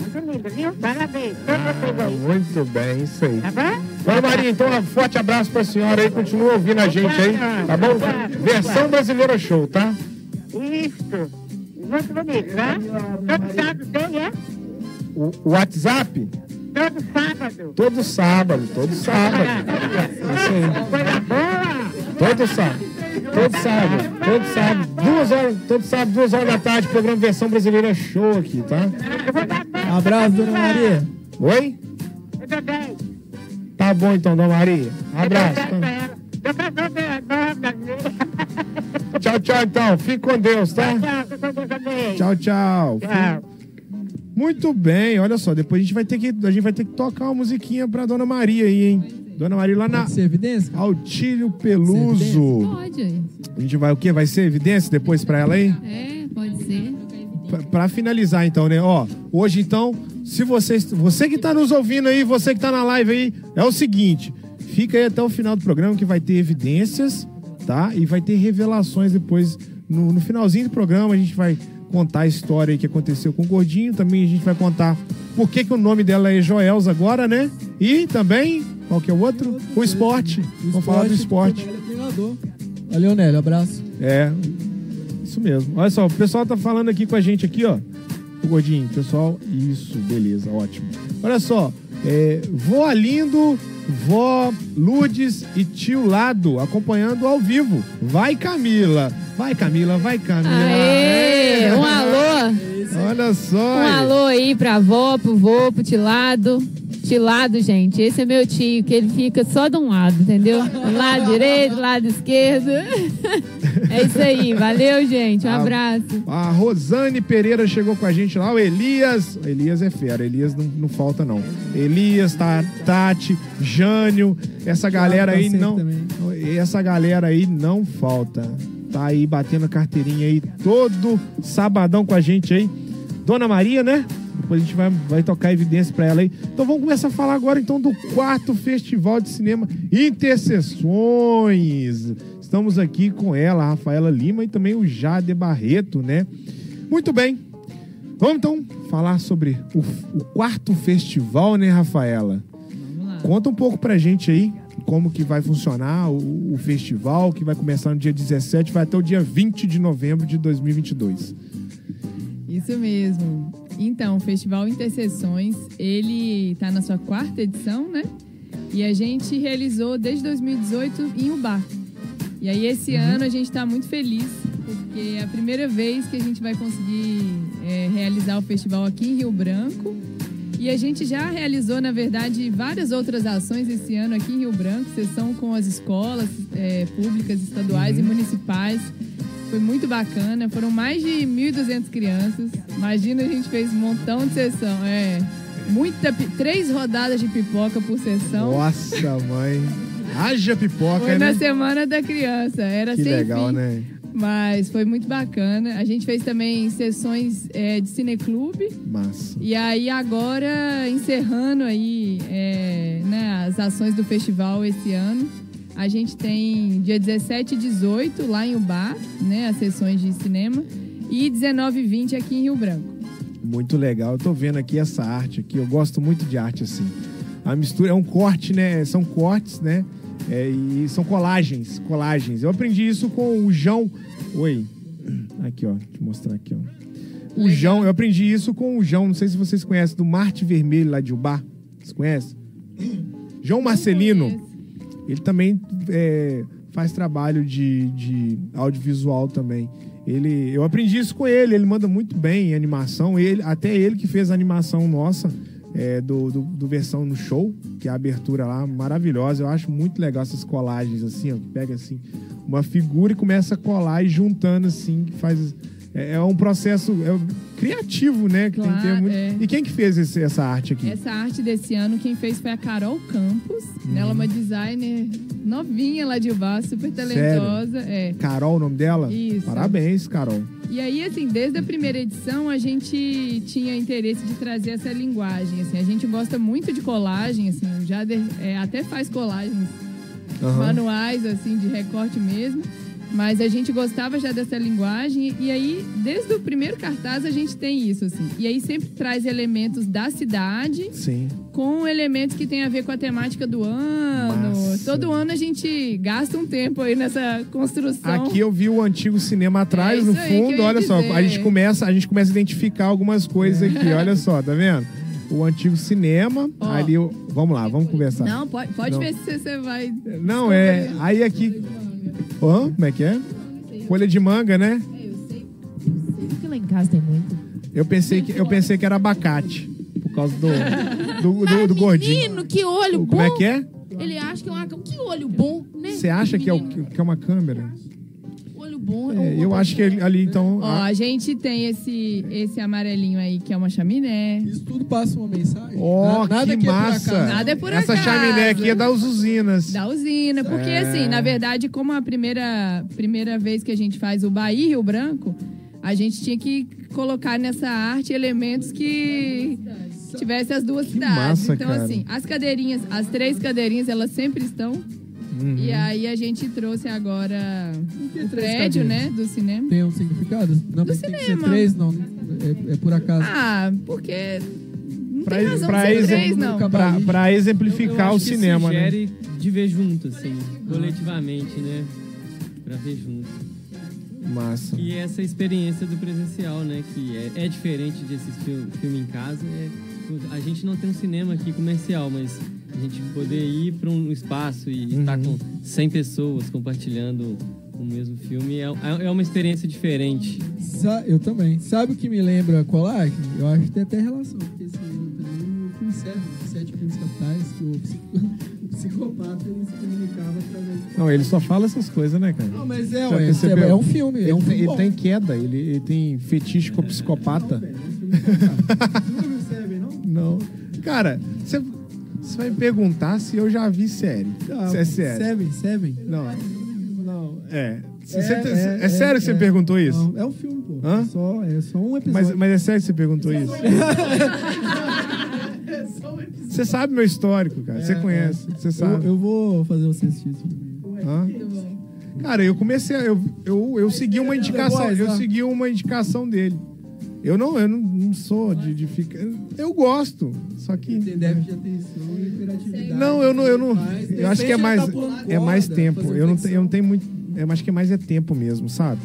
Muito linda, viu? Parabéns. Ah, muito bem, isso aí. Tá bom? Dona Maria, então um forte abraço pra senhora aí, continua ouvindo a gente aí, tá bom? Versão brasileira show, tá? Isso. Muito bonito, né? Todo sábado tem, é? O, WhatsApp, Todo sábado. todo sábado, todo sábado. Isso aí. Coisa boa. Todo sábado. Todo sábado, todo sábado, duas horas, todo sábado, duas horas da tarde, programa Versão Brasileira Show aqui, tá? Abraço, dona Maria. Oi? Eu tô bem. Tá bom então, Dona Maria. Abraço. Casando nova, Tchau, tchau então. Fique com Deus, tá? Tchau. Tchau, tchau. Tchau. Muito bem, olha só, depois a gente vai ter que a gente vai ter que tocar uma musiquinha pra Dona Maria aí, hein? Dona Maria lá na Altílio Peluso. Pode. A gente vai o quê? Vai ser evidência depois pra ela aí? É, pode ser. Pra- Pra finalizar então, né? Ó, hoje então, se você você que tá nos ouvindo aí, você que tá na live aí, é o seguinte, fica aí até o final do programa que vai ter evidências, tá? E vai ter revelações depois no, no finalzinho do programa, a gente vai contar a história aí que aconteceu com o Gordinho, também a gente vai contar por que que o nome dela é Joels agora, né? E também, qual que é o outro? O esporte. Vamos falar do esporte. Valeu, Nélio. Abraço. É, isso mesmo. Olha só, o pessoal tá falando aqui com a gente aqui, ó. Gordinho, pessoal, isso, beleza, ótimo. Olha só, é, vó Lindo, vó Lourdes e tio Lado acompanhando ao vivo. Vai Camila, vai Camila, vai Camila. Aê, É. um alô. Olha só. Um alô aí pra avó, pro vô, pro tilado. Tilado, gente, esse é meu tio, que ele fica só de um lado, entendeu? Lado direito, lado esquerdo. É isso aí, valeu, gente. Um A- abraço. A Rosane Pereira chegou com a gente lá. O Elias. Elias é fera. Elias não, não falta, não. Elias, tá, Tati, Jânio. Essa galera aí não. Essa galera aí não falta. Tá aí batendo a carteirinha aí todo sabadão com a gente aí. Dona Maria, né? Depois a gente vai, vai tocar evidência pra ela aí. Então vamos começar a falar agora então do quarto Festival de Cinema Intercessões. Estamos aqui com ela, a Rafaela Lima e também o Jade Barreto, né? Muito bem. Vamos então falar sobre o, o quarto festival, né, Rafaela? Conta um pouco pra gente aí como que vai funcionar o, o festival, que vai começar no dia 17, vai até o dia 20 de novembro de 2022. Isso mesmo. Então, o Festival Interseções, ele está na sua quarta edição, né? E a gente realizou desde 2018 em Ubá. E aí, esse ano, a gente está muito feliz, porque é a primeira vez que a gente vai conseguir é, realizar o festival aqui em Rio Branco. E a gente já realizou, na verdade, várias outras ações esse ano aqui em Rio Branco, sessão com as escolas é, públicas, estaduais e municipais. Foi muito bacana, foram mais de 1.200 crianças. Imagina, a gente fez um montão de sessão. É, muita, três rodadas de pipoca por sessão. Nossa, mãe. Haja pipoca, Foi né? na Semana da Criança, era Que sem legal, fim. né? Mas foi muito bacana. A gente fez também sessões é, de cineclube. Massa. E aí agora, encerrando aí é, né, as ações do festival esse ano, a gente tem dia 17 e 18 lá em Ubá, né, as sessões de cinema, e 19 e 20 aqui em Rio Branco. Muito legal. Eu tô vendo aqui essa arte aqui. Eu gosto muito de arte assim. A mistura é um corte, né? São cortes, né? É, e são colagens, colagens. Eu aprendi isso com o João. Oi. Aqui, ó. Deixa eu mostrar aqui, ó. O João, eu aprendi isso com o João. Não sei se vocês conhecem, do Marte Vermelho lá de Ubá. Vocês conhecem? João Marcelino. Ele também é, faz trabalho de, de audiovisual também. Ele, eu aprendi isso com ele, ele manda muito bem em animação. Ele, até ele que fez a animação nossa é, do, do, do versão no show. que é a abertura lá, maravilhosa. Eu acho muito legal essas colagens, assim, ó. Pega, assim, uma figura e começa a colar e juntando, assim, que faz... É, é um processo é, criativo, né? Que tem que ter Claro, muito... é. E quem que fez esse- essa arte aqui? Essa arte desse ano, quem fez foi a Carol Campos. né? Ela é uma designer novinha lá de baixo, super talentosa. É. Carol, o nome dela? Isso. Parabéns, Carol. E aí, assim, desde a primeira edição, a gente tinha interesse de trazer essa linguagem. Assim, a gente gosta muito de colagem, assim, o Jader é, até faz colagens Aham. manuais, assim, de recorte mesmo. Mas a gente gostava já dessa linguagem. E aí, desde o primeiro cartaz, a gente tem isso, assim. E aí sempre traz elementos da cidade Sim. com elementos que tem a ver com a temática do ano. Massa. Todo ano a gente gasta um tempo aí nessa construção. Aqui eu vi o antigo cinema atrás, É no fundo. Olha só, dizer. a gente começa, a gente começa a identificar algumas coisas aqui. Olha só, tá vendo? O antigo cinema, Ó. ali, vamos lá, vamos conversar. Não, pode, pode Não. ver se você vai. Não, é. Aí aqui. Hã? Como é que é? Folha de manga, né? Porque lá em casa tem muito. Eu pensei que, eu pensei que era abacate. Por causa do, do, do, do gordinho. Menino, que olho bom. Como é que é? Ele acha que é uma... Que olho bom, né? Você acha que é, o, que é uma câmera? Bom. É, eu acho que ali então. Ó, a gente tem esse, esse amarelinho aí, que é uma chaminé. Isso tudo passa uma mensagem. Ó, Na- nada que aqui é massa. Nada é por Essa acaso. chaminé aqui é das usinas. Da usina. Porque, É. assim, na verdade, como a primeira, primeira vez que a gente faz o Bahia Rio Branco, a gente tinha que colocar nessa arte elementos que tivesse as duas cidades. massa, então, cara. assim, as cadeirinhas, as três cadeirinhas, elas sempre estão. Uhum. E aí a gente trouxe agora o prédio, né, do cinema. Tem um significado? Não, mas tem que ser cinema. três, não. É, é por acaso. Ah, porque não Pra, tem razão pra três, não. pra- pra Eu exemplificar acho o cinema, né? sugere de ver junto, assim, coletivamente, né? Pra ver junto. Massa. E essa experiência do presencial, né? Que é, é diferente de assistir o filme em casa. É, a gente não tem um cinema aqui comercial, mas a gente poder ir para um espaço e Uhum. estar com 100 pessoas compartilhando o mesmo filme é, é uma experiência diferente. Sa- eu também. Sabe o que me lembra a colagem? Eu acho que tem até relação. Porque esse ano também o filme Seven, Sete Crimes Capitais, que o, psico- o psicopata ele se comunicava através de... Não, ele só fala essas coisas, né, cara? Não, mas é, ué, percebeu? é um filme, é Ele, um tem- filme ele tem queda, ele, ele tem fetiche com o psicopata. Não. Cara, você vai me perguntar se eu já vi série. Ah, se é sério. Seven, Seven. Não. Não. É. É, você- é, é sério que você é. perguntou isso? Não, é um filme, pô. Hã? É só, é só um Mas, episódio. mas é sério que você perguntou isso? Você sabe meu histórico, cara. Você É, conhece. é. Você sabe. Eu, eu vou fazer você assistir filme. Hã? Cara, eu comecei a. Eu, eu, eu segui uma indicação. Eu segui uma indicação dele. Eu não, eu não, não sou de, de ficar. Eu gosto. Só que. Tem déficit de atenção e hiperatividade. Não, eu não, eu não. Mas, Eu acho que é mais. tá É mais tempo. Eu não, eu não tenho muito. Eu acho que é mais é tempo mesmo, sabe?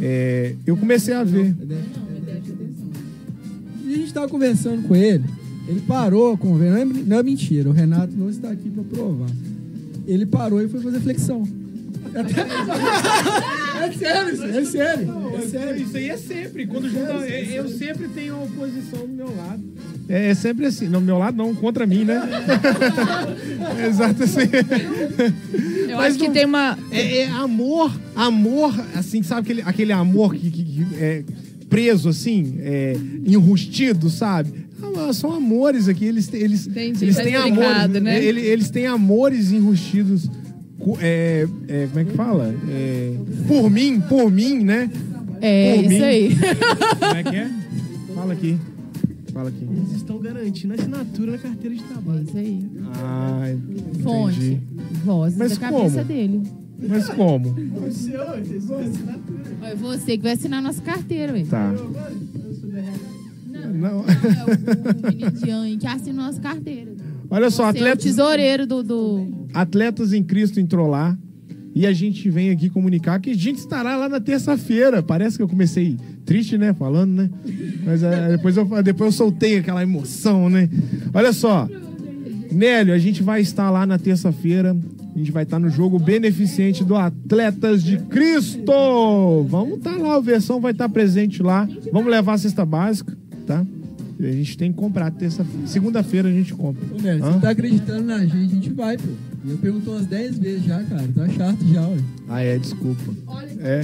É, eu comecei a ver. É é. E a gente tava conversando com ele. Ele parou com. Não é, não é mentira, o Renato não está aqui pra provar. Ele parou e foi fazer flexão. É sério, isso, é sério. É sério. Isso aí é sempre. Quando junta, eu sempre tenho a oposição do meu lado. É, é sempre assim. No meu lado, não, contra mim, né? Exato assim. Eu Mas acho que não- tem uma. É, é amor, amor, assim, sabe aquele, aquele amor que, que- que é preso, assim, é, enrustido, sabe? Ah, São amores aqui, eles, têm- eles, Entendi, eles tá têm explicado, amores, né? ele- eles têm amores enrustidos, é, é, como é que fala? É, por mim, por mim, né? É, Por isso mim. aí. Como é que é? Fala aqui. Fala aqui. Eles estão garantindo a assinatura na carteira de trabalho. Isso aí. Ah, Fonte. Mas da cabeça como? dele. Mas como? É assinatura. É você que vai assinar a nossa carteira, ué. Tá. Não, Não. é o, o menino de Anne que assina a nossa carteira. Olha só, é o atletas, tesoureiro do... do... atletas em Cristo em Trolar. E a gente vem aqui comunicar que a gente estará lá na terça-feira. Parece que eu comecei triste, né? Falando, né? Mas é, depois, eu, depois eu soltei aquela emoção, né? Olha só. Nélio, a gente vai estar lá na terça-feira. A gente vai estar no jogo beneficente do Atletas de Cristo. Vamos estar lá, a versão vai estar presente lá. Vamos levar a cesta básica, tá? A gente tem que comprar terça Segunda-feira a gente compra. Ô, você tá acreditando na gente, a gente vai, pô. E eu perguntou umas 10 vezes já, cara. Tá chato já, ué. Ah, é, desculpa. É.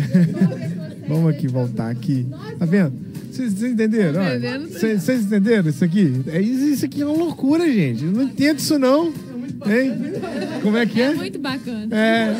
Vamos aqui voltar aqui. Tá vendo? Vocês entenderam? Olha, entendendo. Vocês entenderam isso aqui? É, isso isso aqui é uma loucura, gente. Eu não entendo isso, não. Hein? Como é que é? Muito bacana. É.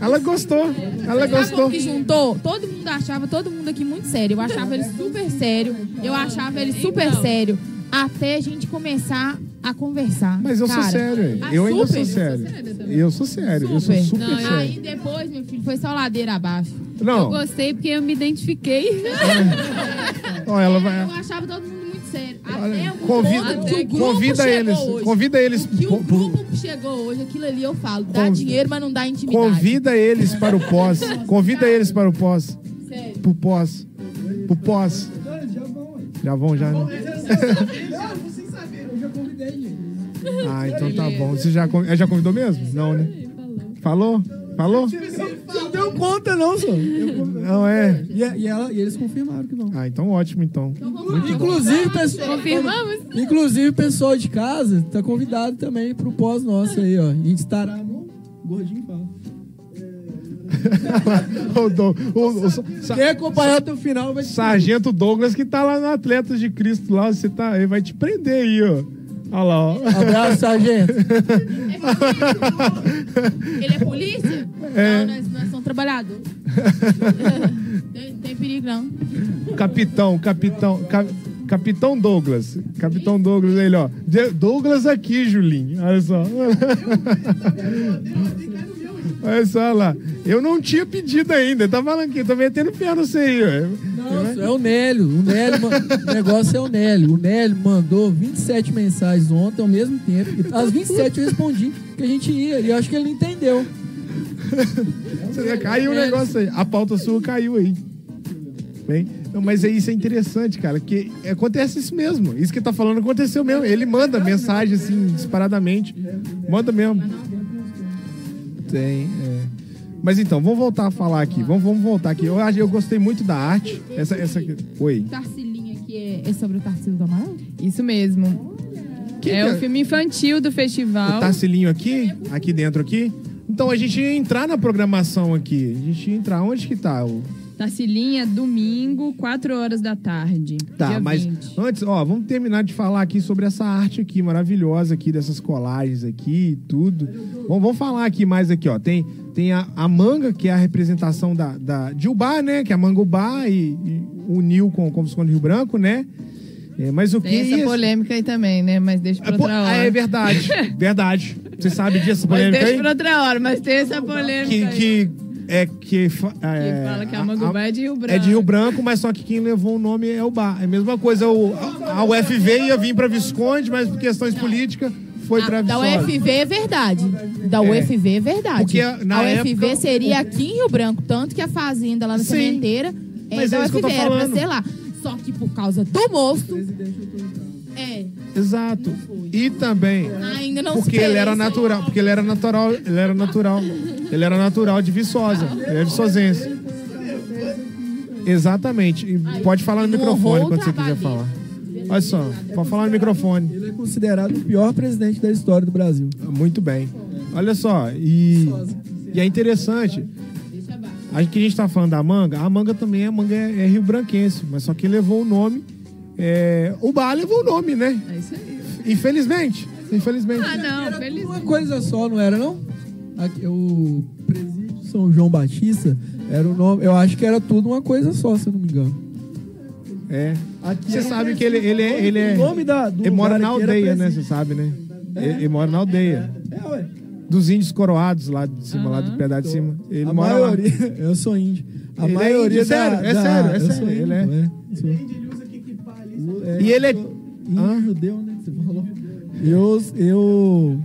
Ela gostou. Ela gostou. que juntou? Todo mundo achava, todo mundo aqui muito sério. Eu achava ele super sério. Eu achava ele super sério. Até a gente começar a conversar. Mas eu sou Cara, sério. ah, Eu ainda super. sou sério. Eu sou sério. Eu sou Super. super Não, sério. Aí depois, meu filho, foi só ladeira abaixo. Não. Eu gostei porque eu me identifiquei. Ó, ela vai. Eu achava todo mundo. Até o Convida, que o grupo convida chegou eles. hoje. Convida eles. Que o pro- pro- grupo chegou hoje, aquilo ali eu falo. Dá Conv- dinheiro, mas não dá intimidade. Convida eles para o pós. Convida eles para o pós. Sério. Pro pós. Pro pós. Já vão, já. né? Eu já convidei, gente. Ah, então tá bom. Você já, con- já convidou mesmo? Não, né? Falou? Falou? Não deu conta, não, senhor. Não é? E, e ela- e eles confirmaram que vão. Ah, então ótimo, então. Inclusive, pessoal. Confirmamos? Inclusive, o pessoal de casa tá convidado também pro pós nosso aí, ó. A gente estará no Gordinho Fala. o, Dou- o- o- Quem acompanhar até o final vai Sargento Douglas que tá lá no Atletas de Cristo lá, você tá, ele vai te prender aí, ó. Olha lá, ó. Abraço, sargento. Ele é polícia? É. Não, nós, nós somos trabalhadores. tem, tem perigo, não. Capitão, capitão, ca- capitão Douglas. Capitão Douglas, ele, ó. Douglas aqui, Julinho. Olha só. Olha só lá. Eu não tinha pedido ainda. Ele tá falando aqui, tá metendo pé no aí, ó. Nossa, é o Nélio. O Nélio, o negócio é o Nélio. O Nélio mandou 27 mensagens ontem ao mesmo tempo. Às 27 eu respondi que a gente ia. E eu acho que ele não entendeu. Você caiu o negócio aí. A pauta sua caiu aí. Bem, não, mas é isso é interessante, cara, que acontece isso mesmo. Isso que tá falando aconteceu mesmo. Ele manda mensagem assim, disparadamente. Manda mesmo. Tem, é. Mas então, vamos voltar a falar aqui. Vamos, vamos voltar aqui. Eu, acho- eu gostei muito da arte. Essa, essa aqui. Oi. O Tarcilinho aqui é, é sobre o Tarcílio do Amaral? Isso mesmo. Que é que o é? filme infantil do festival. O Tarcilinho aqui, aqui dentro aqui. Então a gente ia entrar na programação aqui. A gente ia entrar. Onde que tá? O... Tarcilinha, domingo, 4 horas da tarde. Tá, mas 20. antes, ó, vamos terminar de falar aqui sobre essa arte aqui maravilhosa aqui, dessas colagens aqui e tudo. Vamos, vamos falar aqui mais aqui, ó. Tem, tem a, a manga, que é a representação da, da, de Ubá, né? Que é a manga Ubá e, e uniu com, com o Visconde Rio Branco, né? É, mas o que Tem essa isso? polêmica aí também, né? Mas deixa pra Pô, outra ah, hora. é verdade, verdade. Você sabe disso, Mas polêmica deixa aí? pra outra hora, mas tem essa polêmica Que, aí. que é que, fa- é, Que fala que a Mangubá é de Rio Branco. É de Rio Branco, mas só que quem levou o nome é o Bar. É a mesma coisa, o, a, a UFV ia vir pra Visconde, mas por questões políticas foi pra Da Viçosa. UFV é verdade. Da É. UFV é verdade. Porque na a UFV época- seria aqui em Rio Branco, tanto que a fazenda lá na sementeira é Mas da é UFV, era pra ser lá. Só que por causa do moço. É. Exato. E também. Ainda não porque ele era aí. natural, porque ele era natural, ele era natural. Ele era natural de Viçosa. Ele é viçosense. Exatamente. E pode falar no microfone quando você quiser falar. Olha só, pode falar no microfone. Ele é considerado o pior presidente da história do Brasil. Muito bem. Olha só, e, e é interessante. A que a gente tá falando da manga, a manga também é manga é, é rio branquense, mas só que levou o nome. é, o bar levou o nome, né? É isso aí. Infelizmente. Infelizmente. Ah, não, feliz. Uma coisa só, não era, não? Aqui, o presídio São João Batista era o nome. Eu acho que era tudo uma coisa só, se eu não me engano. É. Aqui Você era sabe que ele, ele é. Ele é O nome da- ele mora na era aldeia, né? Você sabe, né? Ele, ele mora na aldeia. É, ué. Dos índios coroados lá de cima, lá do pedaço de cima. Ele a mora lá. maioria, eu sou índio. A Ele é maioria índio, da, sério, é da- sério, é eu sério, sou ele índio, é. sou- É, E ele é- Índio judeu, né? que Você falou. Eu, eu,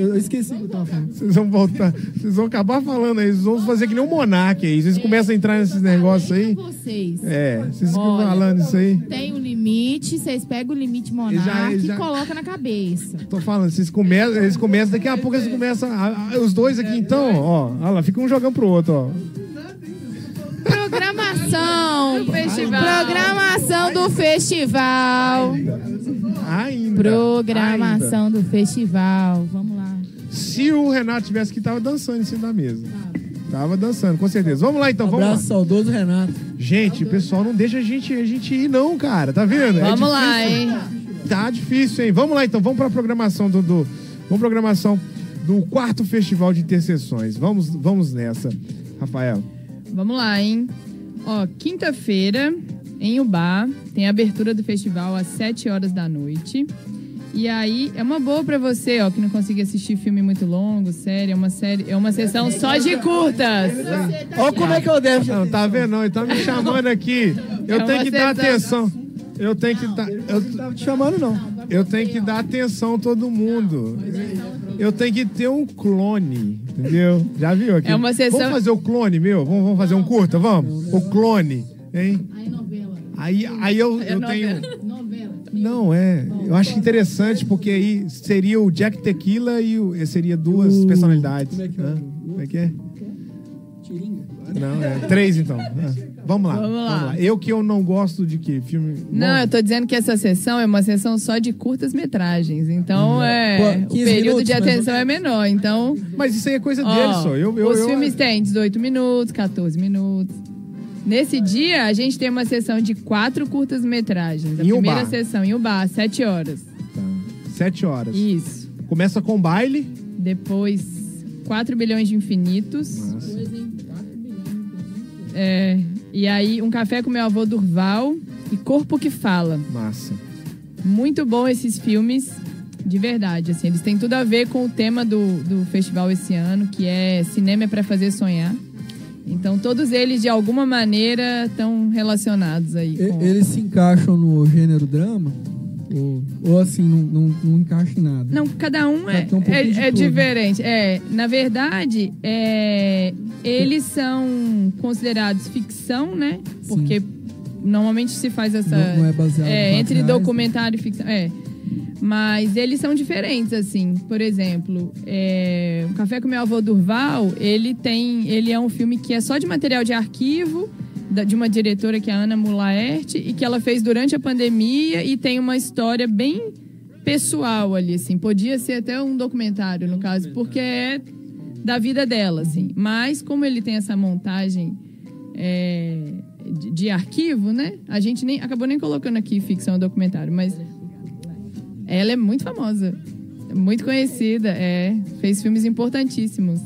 eu esqueci o que eu tava falando. Vocês vão voltar. Vocês vão acabar falando aí. Vocês vão fazer que nem um monarca aí. Vocês começam a entrar nesses negócios aí. Vocês. É, vocês ficam Olha, falando isso aí. Tem um limite, vocês pegam o limite monarca Já- e já- colocam na cabeça. Tô falando, vocês começam, eles começam, daqui a pouco eles começam. a- a- os dois aqui então, ó. Olha lá, fica um jogando pro outro, ó. Programação Programação. Do festival. Programação do festival. Ainda. Programação do festival. Vamos lá. Se o Renato tivesse que tava dançando em cima da mesa. Tava dançando, com certeza. Vamos lá então, vamos Abraço lá. saudoso Renato. Gente, o pessoal não deixa a gente, a gente ir não, cara. Tá vendo? É Vamos lá, difícil. hein? Tá difícil, hein? Vamos lá então, vamos pra programação do, do vamos programação do quarto festival de interseções. Vamos, vamos nessa, Rafael. Vamos lá, hein? Ó, quinta-feira, em Ubá, tem a abertura do festival às 7 horas da noite. E aí, é uma boa pra você, ó, que não consegue assistir filme muito longo, série. É uma série, é uma sessão só de curtas. Olha como é que eu devo. Não, tá vendo não? Ele tá me chamando aqui. Eu É tenho que dar atenção. Eu tenho que dar. Eu, Não tava te chamando, não. eu tenho que dar atenção a todo mundo. Eu tenho que ter um clone, entendeu? Já viu aqui? É uma sessão- Vamos fazer o clone, meu? Vamos, vamos fazer um curta, vamos? O clone, hein? Aí, aí eu, É eu tenho. Não, é. Eu acho interessante porque aí seria o Jack Tequila e o, seria duas personalidades. como é que é? Como é que é? Tiringa. Não, é três então. Ah, Vamos lá. Vamos lá. Eu que eu não gosto de que filme. Não, eu tô dizendo que essa sessão é uma sessão só de curtas metragens. Então, é. Pô, O 15 período minutos, de atenção é menor. Então. Mas isso aí é coisa Ó, deles só. Eu, eu, os eu- filmes têm 18 minutos, 14 minutos. Nesse dia, a gente tem uma sessão de quatro curtas-metragens. A Em primeira Ubá. sessão em Ubá, 7 horas. Tá. Sete horas. Isso. Começa com baile. Depois, 4 bilhões de infinitos. É, e aí, Um Café com Meu Avô Durval e Corpo que Fala. Massa. Muito bom esses filmes, de verdade. Assim, eles têm tudo a ver com o tema do, do festival esse ano, que é Cinema é para fazer sonhar. Então, todos eles, de alguma maneira, estão relacionados aí. Com... Eles se encaixam no gênero drama? Ou, ou assim, não, não, não encaixa em nada? Não, cada um é, um é, é tudo. diferente. É, na verdade, é, eles são considerados ficção, né? Porque normalmente se faz essa. Não- não é baseado é, entre reais, documentário e ficção. É. Mas eles são diferentes, assim. Por exemplo, é, o Café com Meu Avô Durval, ele tem. Ele é um filme que é só de material de arquivo, de uma diretora que é a Ana Mulaert, e que ela fez durante a pandemia e tem uma história bem pessoal ali, assim. Podia ser até um documentário, no caso, porque é da vida dela, assim. Mas como ele tem essa montagem é, de, de arquivo, né? A gente nem acabou nem colocando aqui ficção ou documentário, mas ela é muito famosa, muito conhecida, é, fez filmes importantíssimos.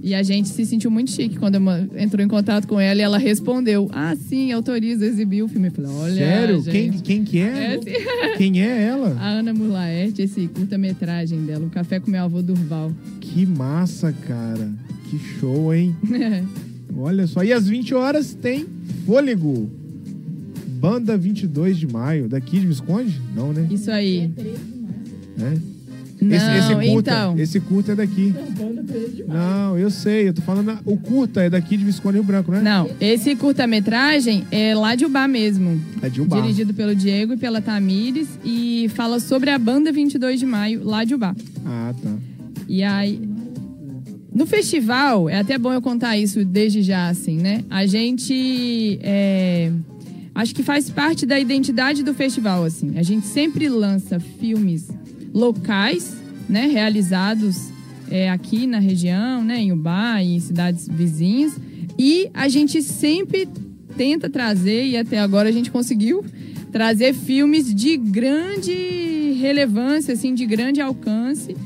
E a gente se sentiu muito chique quando entrou em contato com ela e ela respondeu: Ah, sim, autoriza exibir o filme. Eu falei: Olha. Sério? Quem, gente. quem que é? É. Quem é ela? A Ana Mulaert, esse curta-metragem dela, O Café com Meu Avô Durval. Que massa, cara. Que show, hein? Olha só. E às 20 horas tem Fôlego. Banda 22 de maio. Daqui de Visconde? Não, né? Isso aí. É. Não, esse, esse curta, então. esse curta é daqui. Não, eu sei. Eu tô falando. O curta é daqui de Visconde Rio Branco, né? Não, esse curta-metragem é lá de Ubá mesmo. É de Ubá. Dirigido pelo Diego e pela Tamires e fala sobre a banda 22 de maio lá de Ubá. Ah, tá. E aí. No festival, é até bom eu contar isso desde já, assim, né? A gente. é, acho que faz parte da identidade do festival, assim. A gente sempre lança filmes locais, né? Realizados é, aqui na região, né? Em Ubá e em cidades vizinhas. E a gente sempre tenta trazer, e até agora a gente conseguiu, trazer filmes de grande relevância, assim, de grande alcance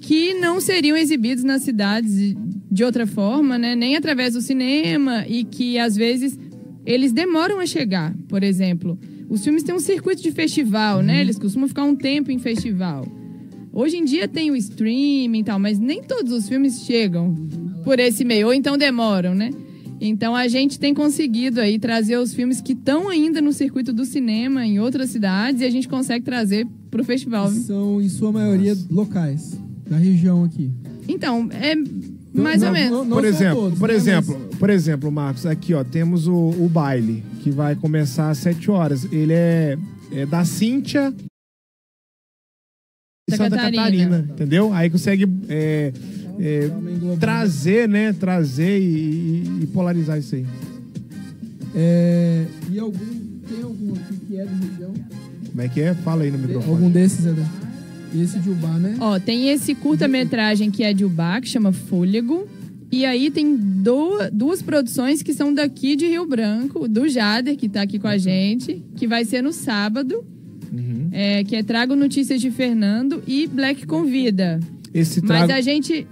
que não seriam exibidos nas cidades de outra forma, né? Nem através do cinema e que às vezes eles demoram a chegar. Por exemplo, os filmes têm um circuito de festival, né? Eles costumam ficar um tempo em festival. Hoje em dia tem o streaming e tal, mas nem todos os filmes chegam por esse meio, ou então demoram, né? Então a gente tem conseguido aí trazer os filmes que estão ainda no circuito do cinema em outras cidades e a gente consegue trazer pro festival. São, em sua maioria, locais. Da região aqui. Então, é mais não, ou menos. não- não por exemplo, todos, por né, exemplo, por exemplo, Marcos, aqui ó, temos o, o baile que vai começar às 7 horas. Ele é, é da Cíntia de Santa Santa Catarina. Catarina. entendeu? Aí consegue é, é, trazer, né, trazer e, e- e polarizar isso aí. É, e algum, tem algum aqui que é da região? Como é que é? Fala aí no microfone. Algum desses é da... Esse de Ubá, né? Ó, tem esse curta-metragem que é de Ubá, que chama Fôlego. E aí tem do- duas produções que são daqui de Rio Branco, do Jader, que tá aqui com a gente, que vai ser no sábado. é, que é Trago Notícias de Fernando e Black Convida. Esse Mas trago... a gente.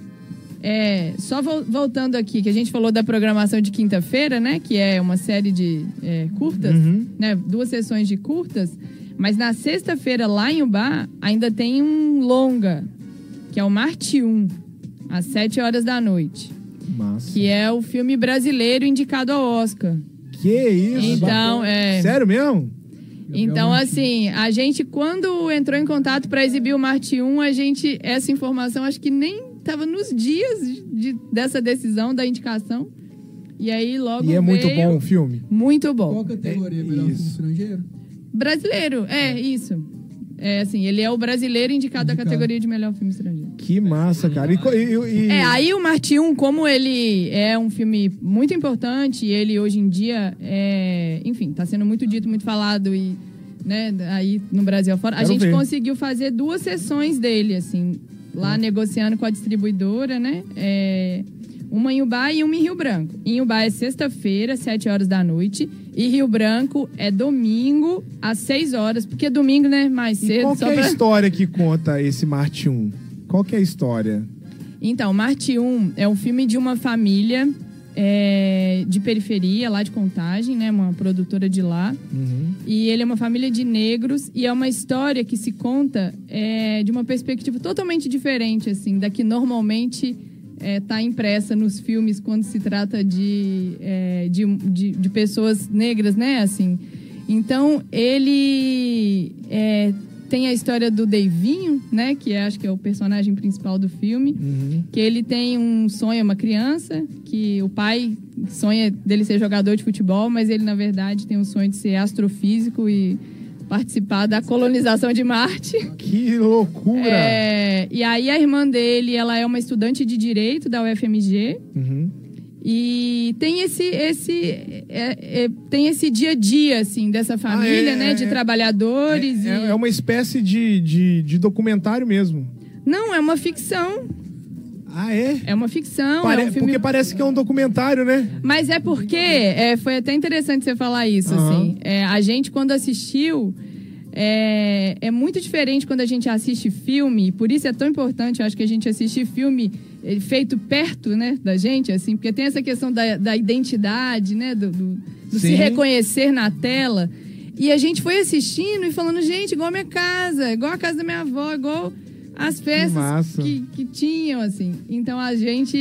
é, só vol- voltando aqui, que a gente falou da programação de quinta-feira, né? Que é uma série de é, curtas, Uhum. né? Duas sessões de curtas. Mas na sexta-feira, lá em Ubá, ainda tem um longa, que é o Marte 1, às 7 horas da noite. Massa. Que é o filme brasileiro indicado ao Oscar. Que isso? Então, é. Sério mesmo? Então, assim, a gente, quando entrou em contato para exibir o Marte 1, a gente, essa informação, acho que nem estava nos dias de- dessa decisão, da indicação. E aí, logo. E é muito veio- bom o filme? Muito bom. Qual categoria? Melhor filme estrangeiro? Brasileiro, é, isso. É, assim, ele é o brasileiro indicado à categoria de melhor filme estrangeiro. Que massa, cara. E, e- e- É, aí o Marte 1, como ele é um filme muito importante, ele hoje em dia é, enfim, tá sendo muito dito, muito falado e né, aí no Brasil afora, a Quero gente ver. conseguiu fazer duas sessões dele, assim, lá negociando com a distribuidora, né? É, uma em Ubá e uma em Rio Branco. Em Ubá é sexta-feira, 7 horas da noite. E Rio Branco é domingo, às 6 horas. Porque domingo, né? Mais e cedo. qual que só é a pra- história que conta esse Marte 1? Qual é a história? Então, Marte 1 é um filme de uma família é, de periferia, lá de Contagem, né? Uma produtora de lá. E ele é uma família de negros e é uma história que se conta é, de uma perspectiva totalmente diferente, assim, da que normalmente está impressa nos filmes quando se trata de, é, de, de, de pessoas negras, né? Assim. Então, ele é, tem a história do Deivinho, né? Que é, acho que é o personagem principal do filme. Que ele tem um sonho, uma criança, que o pai sonha dele ser jogador de futebol, mas ele, na verdade, tem um sonho de ser astrofísico e participar da colonização de Marte. Que loucura! É, e aí a irmã dele, ela é uma estudante de direito da UFMG. Uhum. E tem esse, esse, é- é- tem esse dia a dia, assim, dessa família, é, né? De é. trabalhadores. e- É, é uma espécie de, de, de documentário mesmo. Não, é uma ficção. Ah, é? É uma ficção, Pare- é um filme... Porque parece que é um documentário, né? Mas é porque é, foi até interessante você falar isso, Aham. assim. É, a gente, quando assistiu, é, é muito diferente quando a gente assiste filme. Por isso é tão importante, eu acho que a gente assistir filme eh, feito perto, né, da gente, assim, porque tem essa questão da, da identidade, né, do, do- do se reconhecer na tela. E a gente foi assistindo e falando, gente, igual a minha casa, igual a casa da minha avó, igual as festas massa. que, que tinham, assim. Então a gente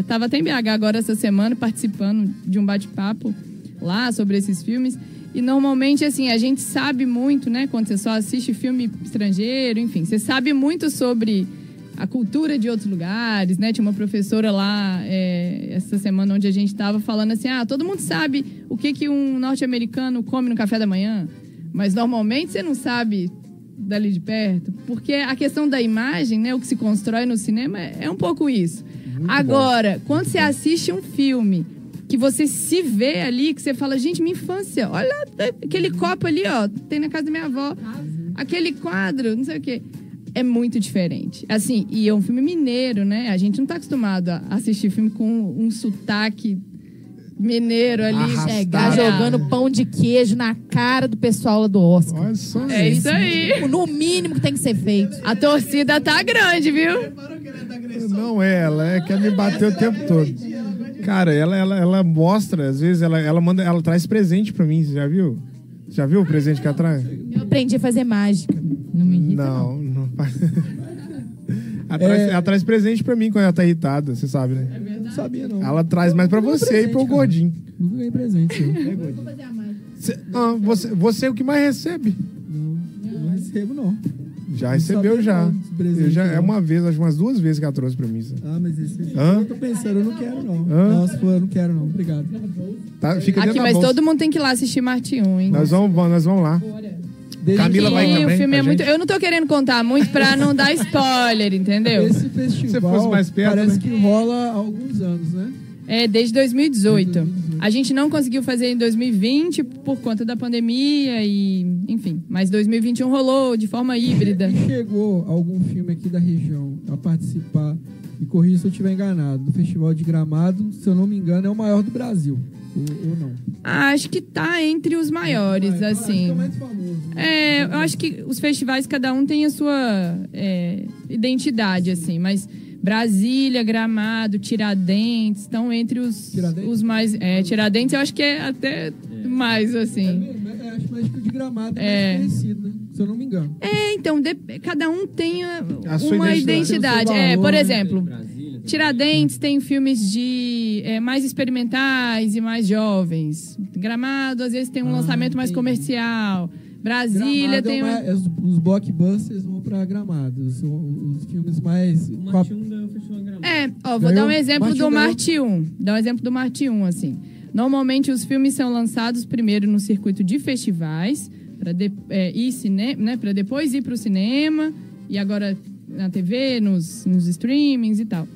estava até em BH agora essa semana participando de um bate-papo lá sobre esses filmes. E normalmente, assim, a gente sabe muito, né? Quando você só assiste filme estrangeiro, enfim, você sabe muito sobre a cultura de outros lugares, né? Tinha uma professora lá é, essa semana onde a gente estava falando assim: ah, todo mundo sabe o que, que um norte-americano come no café da manhã, mas normalmente você não sabe dali de perto, porque a questão da imagem, né, o que se constrói no cinema é, é um pouco isso. Agora, quando você assiste um filme que você se vê ali, que você fala, gente, minha infância, olha aquele copo ali, ó, tem na casa da minha avó, aquele quadro, não sei o quê. É muito diferente. Assim, e é um filme mineiro, né? A gente não tá acostumado a assistir filme com um sotaque mineiro ali. Chegar jogando pão de queijo na cara do pessoal lá do Oscar. Olha só. É isso aí. No mínimo que tem que ser feito. A torcida tá grande, viu? Não é ela, é que ela me bateu o tempo todo. Cara, ela, ela, ela mostra, às vezes, ela, ela manda, ela traz presente pra mim, você já viu? Já viu o presente que ela traz? Eu aprendi a fazer mágica. Não me irrita, Não, não. ela, traz, ela traz presente pra mim quando ela tá irritada, você sabe, né? Não sabia, não. Ela traz mais pra você e pro gordinho. Nunca ganhei presente, sim. Cê- ah, você, você é o que mais recebe. Não recebo, não. Já Não recebeu, sabia já. não desse presente, Eu já. É não. uma vez, acho umas duas vezes que ela trouxe pra mim. isso. Ah, mas esse... Hã? Eu tô pensando, eu não quero, não. Hã? Não, se for, eu não quero, não. Obrigado. Tá, fica Aqui, dentro da mas bolsa. todo mundo tem que ir lá assistir Marte 1, hein? Nós vamos, nós vamos lá. Camila vai E também. o filme é muito. Eu não tô querendo contar muito pra não dar spoiler, entendeu? Esse festival Se fosse mais perto, parece né? que rola há alguns anos, né? É, desde 2018. A gente não conseguiu fazer em 2020 por conta da pandemia e, enfim. Mas 2021 rolou de forma híbrida. E chegou algum filme aqui da região a participar, e corrija se eu estiver enganado, do Festival de Gramado, se eu não me engano, é o maior do Brasil. Ou, ou não? Acho que tá entre os maiores, assim. é mais famoso. É, eu acho que os festivais, cada um tem a sua é, identidade, assim, mas Brasília, Gramado, Tiradentes estão entre os, os mais. É, Tiradentes eu acho que é até mais, assim. É, acho mais que o de Gramado é, É. mais conhecido, né? Se eu não me engano. É, então, de- cada um tem a- A uma identidade. identidade. Seu É, valor, por né? Tiradentes tem filmes de é, mais experimentais e mais jovens. Gramado, às vezes, tem um lançamento mais comercial. Brasília Gramado é tem. uma- uma- os, os blockbusters vão pra Gramado. Os, os filmes mais. com a- É, ó, vou Ganhou? dar um exemplo Marte do ganhou. Marte 1. Dar um exemplo do Marte 1, assim. Normalmente os filmes são lançados primeiro no circuito de festivais, para de, é, ir cine, né, para depois ir para o cinema, e agora na TV, nos, nos streamings e tal.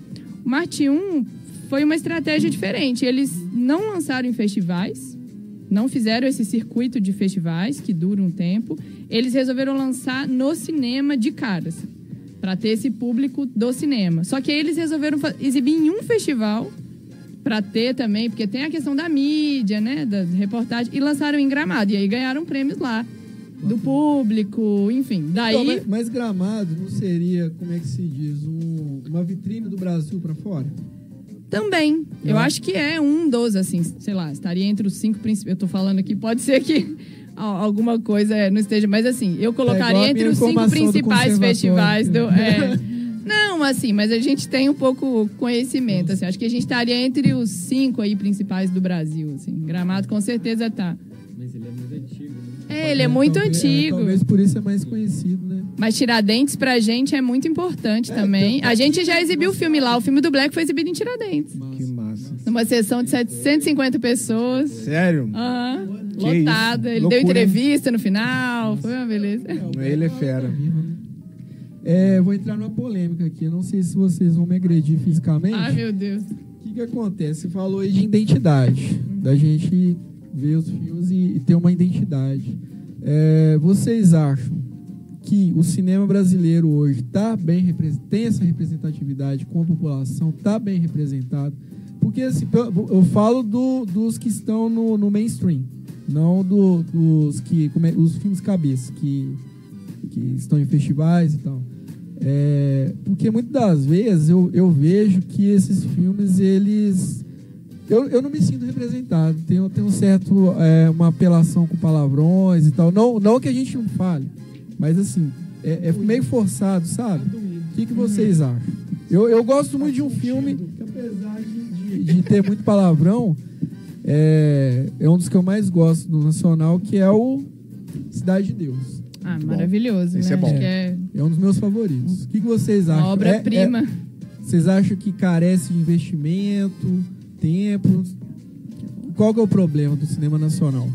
O Marte 1 foi uma estratégia diferente. Eles não lançaram em festivais, não fizeram esse circuito de festivais, que dura um tempo. Eles resolveram lançar no cinema de cara, assim, para ter esse público do cinema. Só que eles resolveram exibir em um festival para ter também, porque tem a questão da mídia, né, da reportagem, e lançaram em Gramado. E aí ganharam prêmios lá. Do público, enfim. Daí. Então, mas, mas Gramado não seria, como é que se diz, um- uma vitrine do Brasil pra fora? Também. Eu Não. acho que é um dos, assim, sei lá, estaria entre os cinco principais. Eu tô falando aqui, pode ser que al- alguma coisa é, não esteja, mas assim, eu É colocaria a entre os cinco do principais conservatório. festivais do. é. Não, assim, mas a gente tem um pouco conhecimento, assim. Acho que a gente estaria entre os cinco aí principais do Brasil, assim. Gramado com certeza tá. É, ele é muito Talvez- é, antigo. talvez por isso é mais conhecido, né? Mas Tiradentes pra gente é muito importante também. A gente já exibiu o filme lá. O filme do Black foi exibido em Tiradentes. Que massa. Numa sessão de 750 pessoas. Sério? Aham. Que Lotada. Ele deu Loucura, entrevista no final. Foi uma beleza. Ele é fera. É, vou entrar numa polêmica aqui. Eu não sei se vocês vão me agredir fisicamente. Ai, meu Deus. O que, que acontece? Você falou aí de identidade, da gente ver os filmes e, e ter uma identidade. É, vocês acham que o cinema brasileiro hoje tá bem tem essa representatividade com a população, tá bem representado? Porque assim, eu, falo do- dos que estão no, no mainstream, não do- dos que é- os filmes cabeça que, que estão em festivais e tal. É, porque muitas das vezes eu, eu vejo que esses filmes, eles. Eu, eu não me sinto representado. Tem, tem um certo. é, uma apelação com palavrões e tal. Não, não que a gente não fale, mas assim, é, é meio forçado, sabe? O que, que vocês acham? Eu, eu gosto muito de um filme que, apesar de, de, ter muito palavrão, é, é um dos que eu mais gosto do Nacional, que é o Cidade de Deus. Ah, maravilhoso, Esse né? é bom. Acho que é É um dos meus favoritos. O que, que vocês acham? uma obra-prima. É- é- vocês acham que carece de investimento, tempo? Qual que é o problema do cinema nacional?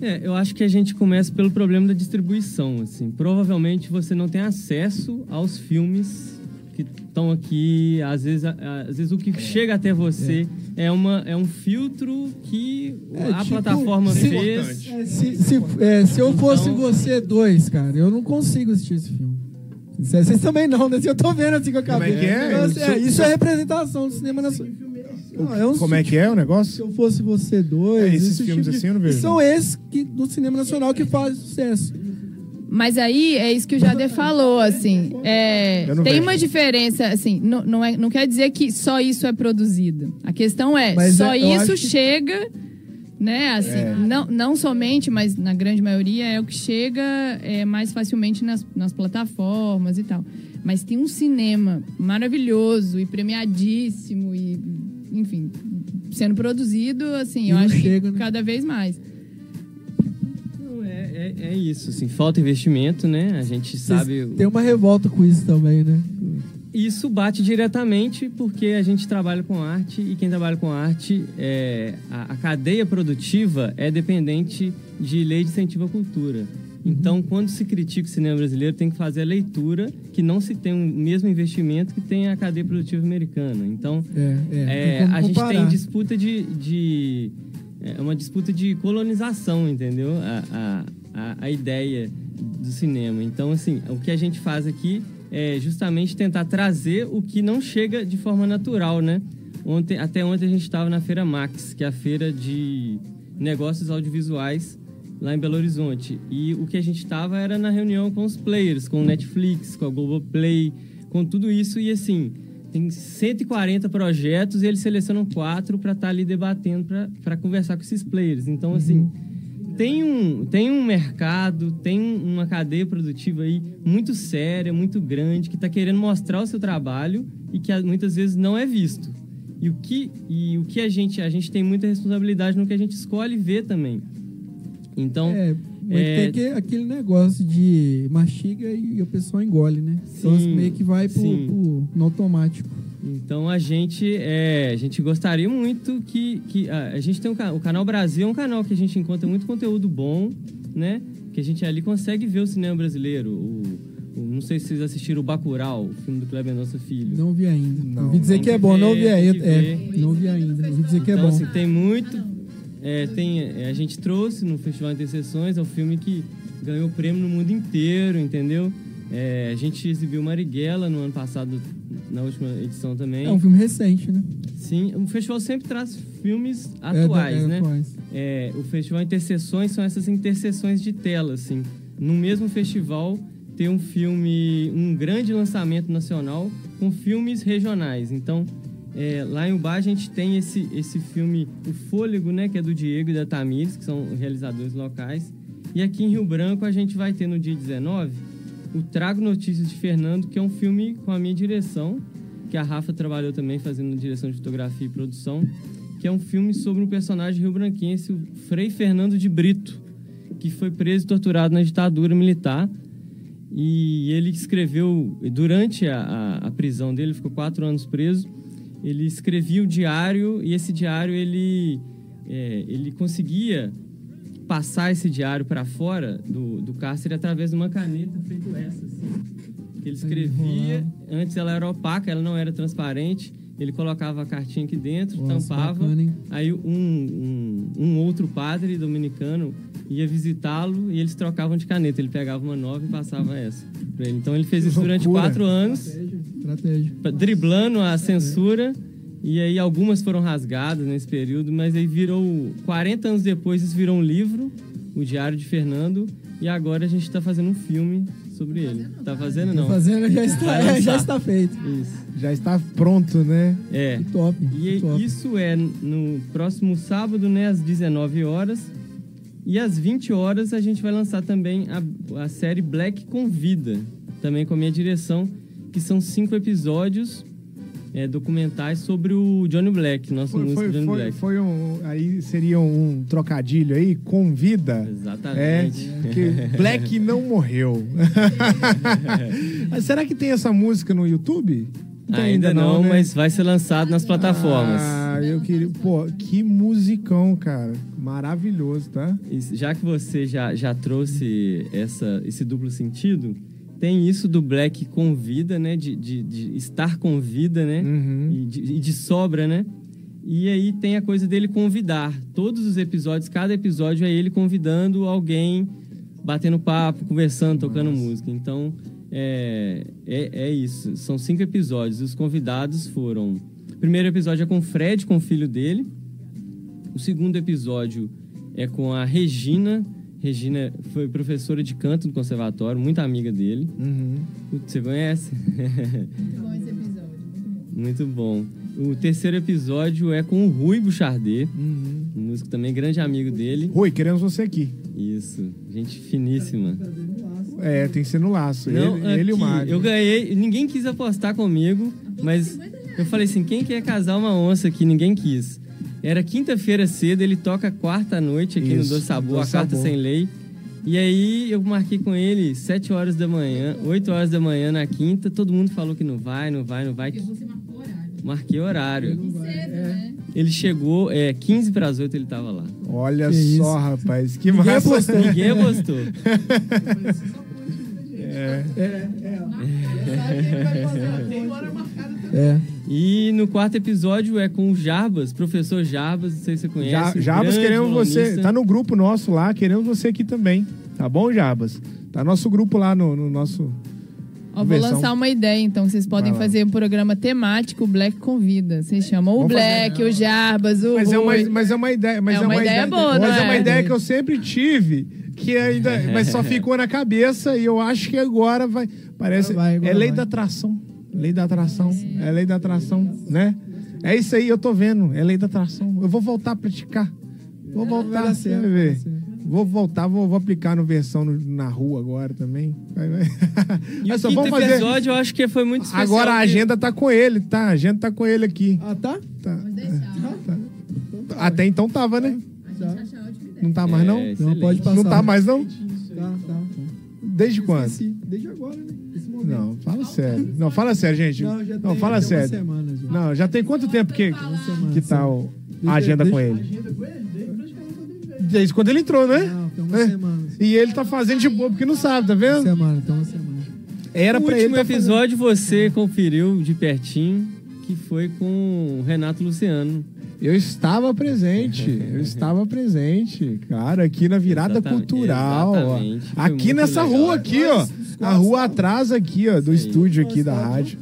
É, eu acho que a gente começa pelo problema da distribuição, assim. Provavelmente você não tem acesso aos filmes que estão aqui. Às vezes, às vezes o que chega até você é, uma, é um filtro que É, a tipo, plataforma se- fez. É, Se, se, é, se eu fosse Então- você dois, cara, eu não consigo assistir esse filme. Vocês também não, né? Eu tô vendo assim com a Como é cabeça. que é? Então, assim, é, isso é representação do cinema nacional. Não, é um- Como é que é o negócio? Se eu fosse você dois. É, esses esse filmes tipo de- assim eu não vejo, E São esses que, do cinema nacional que fazem sucesso. Mas aí é isso que o Jader falou, assim. é, tem vejo. uma diferença, assim, não, não, é, não quer dizer que só isso é produzido. A questão é, Mas só é- isso acho que- chega, né? Assim, É. não, não somente, mas na grande maioria é o que chega é, mais facilmente nas, nas plataformas e tal. Mas tem um cinema maravilhoso e premiadíssimo e, enfim, sendo produzido, assim, E eu acho chega, que né? cada vez mais. É, é, é isso, assim. Falta investimento, né? A gente sabe. Tem uma revolta com isso também, né? Isso bate diretamente porque a gente trabalha com arte e quem trabalha com arte, é, a, a cadeia produtiva é dependente de lei de incentivo à cultura. Então, quando se critica o cinema brasileiro, tem que fazer a leitura que não se tem o mesmo investimento que tem a cadeia produtiva americana. Então, É, é, é, a gente tem disputa de, de- é uma disputa de colonização, entendeu? A, a, a, a ideia do cinema. Então, assim, o que a gente faz aqui é justamente tentar trazer o que não chega de forma natural, né? Ontem, até ontem a gente estava na Feira Max, que é a feira de negócios audiovisuais lá em Belo Horizonte. E o que a gente estava era na reunião com os players, com o Netflix, com a Globoplay, com tudo isso. E assim, tem 140 projetos e eles selecionam quatro para estar ali debatendo, para conversar com esses players. Então, assim, tem um, tem um mercado, tem uma cadeia produtiva aí muito séria, muito grande, que está querendo mostrar o seu trabalho e que muitas vezes não é visto. E o que, e o que a gente. A gente tem muita responsabilidade no que a gente escolhe ver também. Então. É, mas é, tem que, aquele negócio de mastiga e, o pessoal engole, né? então Sim, meio que vai pro, pro- no automático. Então a gente é, a gente gostaria muito que, que a, a gente tem um, o canal Brasil é um canal que a gente encontra muito conteúdo bom, né? Que a gente ali consegue ver o cinema brasileiro. O, o- não sei se vocês assistiram o Bacurau, o filme do Kleber Nosso Filho. Não vi ainda. Não. ouvi dizer que é bom, não vi ainda. É, não vi ainda. Ouvi dizer que é então, bom. assim, tem muito. É, tem, é, a gente trouxe no Festival Interseções, é um filme que ganhou prêmio no mundo inteiro, entendeu? É, a gente exibiu Marighella no ano passado, na última edição também. É um filme recente, né? Sim, o festival sempre traz filmes É, atuais, é, né? atuais. É, o festival Interseções são essas interseções de tela, assim. No mesmo festival tem um filme, um grande lançamento nacional com filmes regionais. Então, é, lá em Ubá a gente tem esse, esse filme O Fôlego, né? Que é do Diego e da Tamires, que são realizadores locais. E aqui em Rio Branco a gente vai ter no dia 19 o Trago Notícias de Fernando, que é um filme com a minha direção, que a Rafa trabalhou também fazendo direção de fotografia e produção, que é um filme sobre um personagem rio-branquense, o Frei Fernando de Brito, que foi preso e torturado na ditadura militar. E ele escreveu, durante a, a, a prisão dele, ele ficou quatro anos preso, ele escrevia o diário e esse diário ele, é, ele conseguia passar esse diário para fora do, do cárcere através de uma caneta feita essa, assim. Que Ele escrevia, antes ela era opaca, ela não era transparente. Ele colocava a cartinha aqui dentro, Nossa, tampava. bacana? Aí um, um, um outro padre dominicano ia visitá-lo e eles trocavam de caneta. Ele pegava uma nova e passava essa pra ele. Então ele fez isso durante quatro anos Estratégia. driblando a censura. E aí algumas foram rasgadas nesse período, mas aí virou. 40 anos depois, isso virou um livro, o Diário de Fernando, e agora a gente tá fazendo um filme sobre ele. Tá fazendo não? Tá fazendo, já está, já está feito. Isso. Já está pronto, né? É. Que top. E top. isso é no próximo sábado, né, às 19 horas. E às 20 horas a gente vai lançar também a, a série Black Convida, também com a minha direção, que são cinco episódios é, documentais sobre o Johnny Black, nosso Foi, músico foi, Johnny foi, Black. foi um. Aí seria um trocadilho aí, convida. Exatamente. É, que Black não morreu. Será que tem essa música no YouTube? Tem Ainda, não, né? mas vai ser lançado nas plataformas. Ah, eu queria. Pô, que musicão, cara. Maravilhoso, tá? Já que você já, já trouxe essa, esse duplo sentido, tem isso do Black com vida, né? De, de, de estar com vida, né? Uhum. E, de, e de sobra, né? E aí tem a coisa dele convidar. Todos os episódios, cada episódio é ele convidando alguém, batendo papo, conversando, tocando música. Então, é, é, é isso. São cinco episódios. Os convidados foram... O primeiro episódio é com o Fred, com o filho dele. O segundo episódio é com a Regina. Regina foi professora de canto do conservatório, muito amiga dele. Uhum. Você conhece? Bom esse episódio. muito bom. O terceiro episódio é com o Rui Bouchardet, Uhum. um músico também grande amigo dele. Rui, queremos você aqui. Isso, gente finíssima. É, tem que ser no laço. Não, ele, ele e o aqui, Magno. Eu ganhei, ninguém quis apostar comigo, mas eu falei assim, quem quer casar uma onça aqui? Ninguém quis. Era quinta-feira cedo, ele toca quarta à noite aqui Isso, no Doce Sabor, Doce a Carta Sabor. Sem Lei. E aí eu marquei com ele sete horas da manhã, 8 horas da manhã na quinta, todo mundo falou que não vai, não vai, não vai. Marquei horário. Cedo, né? Ele chegou, é, 15 para as 8 ele tava lá. Olha Que só, isso. rapaz. Que Ninguém massa. apostou. Ninguém apostou. É. É. E no quarto episódio é com o Jarbas, professor Jarbas, não sei se você conhece. Jabas, grande queremos você. Tá no grupo nosso lá, queremos você aqui também. Tá bom, Jabas? Tá nosso grupo lá no, no nosso. Ó, vou versão. lançar uma ideia, então. Vocês podem fazer um programa temático, o Black Convida. Vocês chamam o Black, o Jarbas, o Mas é, uma, Rui. mas é uma ideia. Mas É uma ideia boa, Mas não é uma é? ideia que eu sempre tive, que ainda. mas só ficou na cabeça e eu acho que agora vai. Parece. Agora vai, agora é lei vai. da atração. Lei da atração. É lei da atração, né? É isso aí, eu tô vendo. É lei da atração. Eu vou voltar a praticar. Vou voltar, dar você certo, vai vai ver. Vou voltar, vou, vou aplicar no versão no- na rua agora também. Vai, vai. E Mas o só quinto vamos fazer. episódio eu acho que foi muito especial. Agora a agenda tá com ele, tá? A agenda tá com ele aqui. Ah, tá? Tá. Até então tava, né? Não tá mais, não? É, Não pode passar. Não tá mais, não? Tá, tá, tá. Desde quando? Esqueci. Não, fala sério. Não, fala sério, gente. Não, já Não, tem- fala já tem uma sério. semana já. Não, já tem quanto tempo que, semana, que tá o- a agenda com deixa- ele? Desde quando ele entrou, né? Não, tem uma É. semana. E ele tá fazendo de boa porque não sabe, tá Uma vendo? semana, tem uma semana. Era no pra ele último tá fazendo. episódio você conferiu de pertinho que foi com o Renato Luciano. Eu estava presente, eu estava presente, cara, aqui na virada Exatamente, cultural. exatamente. Aqui nessa legal. rua aqui, ó. A rua atrás aqui, ó, do estúdio aqui da rádio.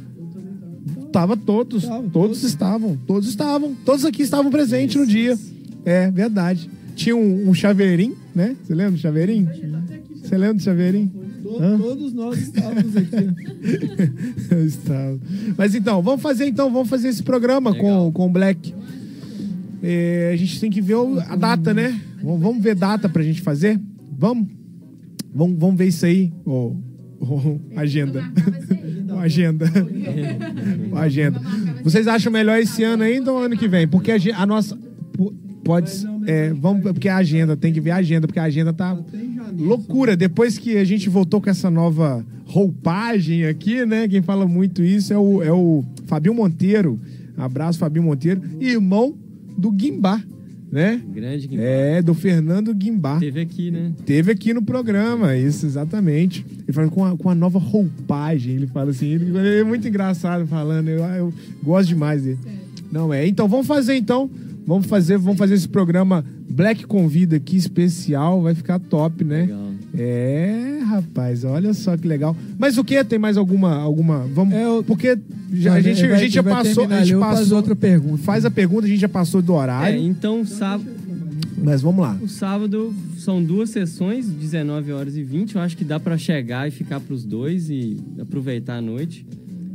Tava todos, todos estavam, todos estavam, todos aqui estavam presentes no dia. É, verdade. Tinha um, um chaveirinho, né? Você lembra do chaveirinho? Você lembra do chaveirinho? Hã? Todos nós estávamos aqui. Eu estava. Mas então, vamos fazer então, vamos fazer esse programa com, com o Black. É, a gente tem que ver o- a data, né? Vamos, vamos ver data pra gente fazer? Vamos? Vamos, vamos ver isso aí, ô, ô, agenda. Agenda. Agenda. Vocês acham melhor esse ano ainda ou ano que vem? Porque a, a nossa. po- Pode. É, vamos, porque a agenda, tem que ver a agenda, porque a agenda tá loucura. Depois que a gente voltou com essa nova roupagem aqui, né? Quem fala muito isso é o, é o Fabio Monteiro. Abraço, Fabio Monteiro. Irmão do Guimbá, né? Grande que É, do Fernando Guimbá. teve aqui, né? Teve aqui no programa, isso, exatamente. Ele fala com a, com a nova roupagem. Ele fala assim, ele, ele é muito engraçado falando. Eu, eu gosto demais dele. Não é? Então vamos fazer então. Vamos fazer, vamos fazer esse programa Black Convida aqui especial, vai ficar top, né? Legal. É, rapaz, olha só que legal. Mas o que? Tem mais alguma alguma? Vamos, porque já, a Vai- gente, a vai- gente já passou, terminar a gente eu passou outra pergunta. Faz a pergunta, a gente já passou do É, horário. então sábado, Mas vamos lá. o sábado são duas sessões, 19 horas e 20. Eu acho que dá pra chegar e ficar pros dois e aproveitar a noite.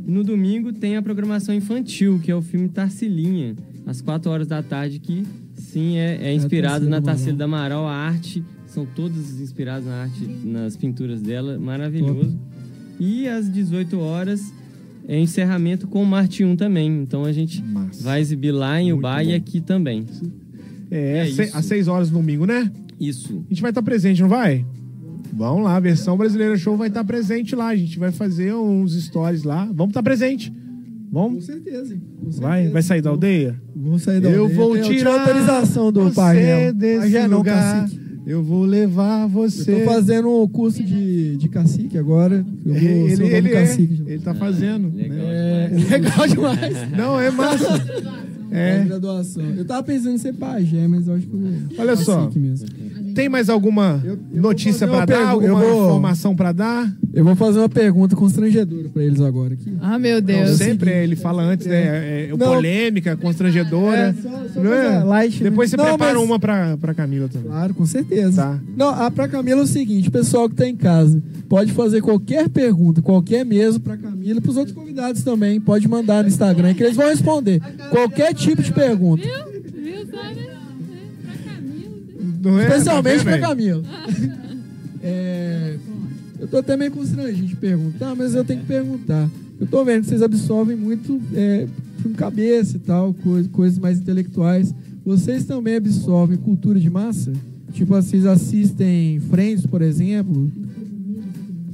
E no domingo tem a programação infantil, que é o filme Tarcilinha, às 4 horas da tarde, que sim é, é inspirado Tarsila na Tarsila da Amaral. A arte, são todas inspiradas na arte, nas pinturas dela, maravilhoso. E às 18 horas é encerramento com o Marte 1 também. Então a gente Massa. vai exibir lá em Muito Ubai e aqui também. É, É isso. às seis horas no domingo, né? Isso. A gente vai estar presente, não vai? Vamos lá, a versão brasileira show vai estar presente lá. A gente vai fazer uns stories lá. Vamos estar presente. Com Vamos? certeza. com Vai? certeza. Vai sair da aldeia? Vou sair da Eu aldeia. vou eu tive tirar autorização do você pajé. desse Pajé não, lugar. cacique. Eu vou levar Eu você. tô fazendo o curso de, de cacique agora. Eu vou ele, ser ele, é, cacique. ele tá fazendo. legal É, Legal demais. Não, é massa. É. É. graduação. Eu tava pensando em ser pajé, mas eu acho que eu vou Olha só. cacique mesmo. Tem mais alguma Eu- eu notícia uma dar? Alguma vou- informação pra dar? Eu vou fazer uma pergunta constrangedora pra eles agora aqui. Ah, meu Não, Deus. sempre ele fala antes, né? É, é Não. polêmica, constrangedora. É, só- só não é? light, né? Depois você Não, prepara mas- uma pra, pra Camila também. Claro, com certeza. Tá. Não, a pra Camila é o seguinte, pessoal que tá em casa, pode fazer qualquer pergunta, qualquer mesmo pra Camila e pros outros convidados também. Pode mandar no Instagram que eles vão responder. Qualquer tipo de pergunta. Viu, Não é? Especialmente Tá pra aí? Camila. É, eu tô até meio constrangido de perguntar, mas eu tenho que perguntar. Eu tô vendo que vocês absorvem muito é, filme cabeça e tal, coisa- coisas mais intelectuais. Vocês também absorvem cultura de massa? Tipo, vocês assistem Friends, por exemplo?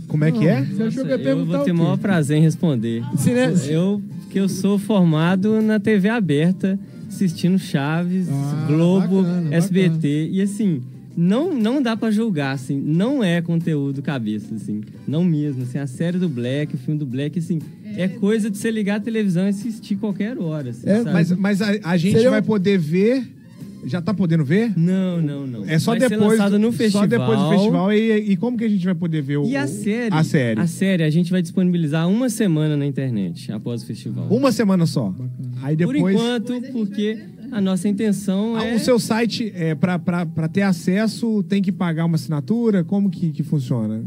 Como é que é? Você achou que eu ia eu perguntar vou ter o maior prazer em responder. Cine- Eu, que eu sou formado na TV aberta, assistindo Chaves, Ah, Globo, bacana, SBT. E assim, não, não dá pra julgar, assim. Não é conteúdo cabeça, assim. Não mesmo. Assim, a série do Black, o filme do Black, assim, é, coisa de você ligar a televisão e assistir qualquer hora. Assim, É, sabe? mas mas a, a gente Seria vai um- poder ver. Já tá podendo ver? Não, não, não. É só Vai ser depois. lançado no Só depois do festival. festival. E, e como que a gente vai poder ver o. E a série? A série. A série a gente vai disponibilizar uma semana na internet após o festival. Uma semana só. Aí depois. Por enquanto, porque a nossa intenção Ah, é. O seu site, é, pra, pra, pra ter acesso, tem que pagar uma assinatura? Como que, que funciona?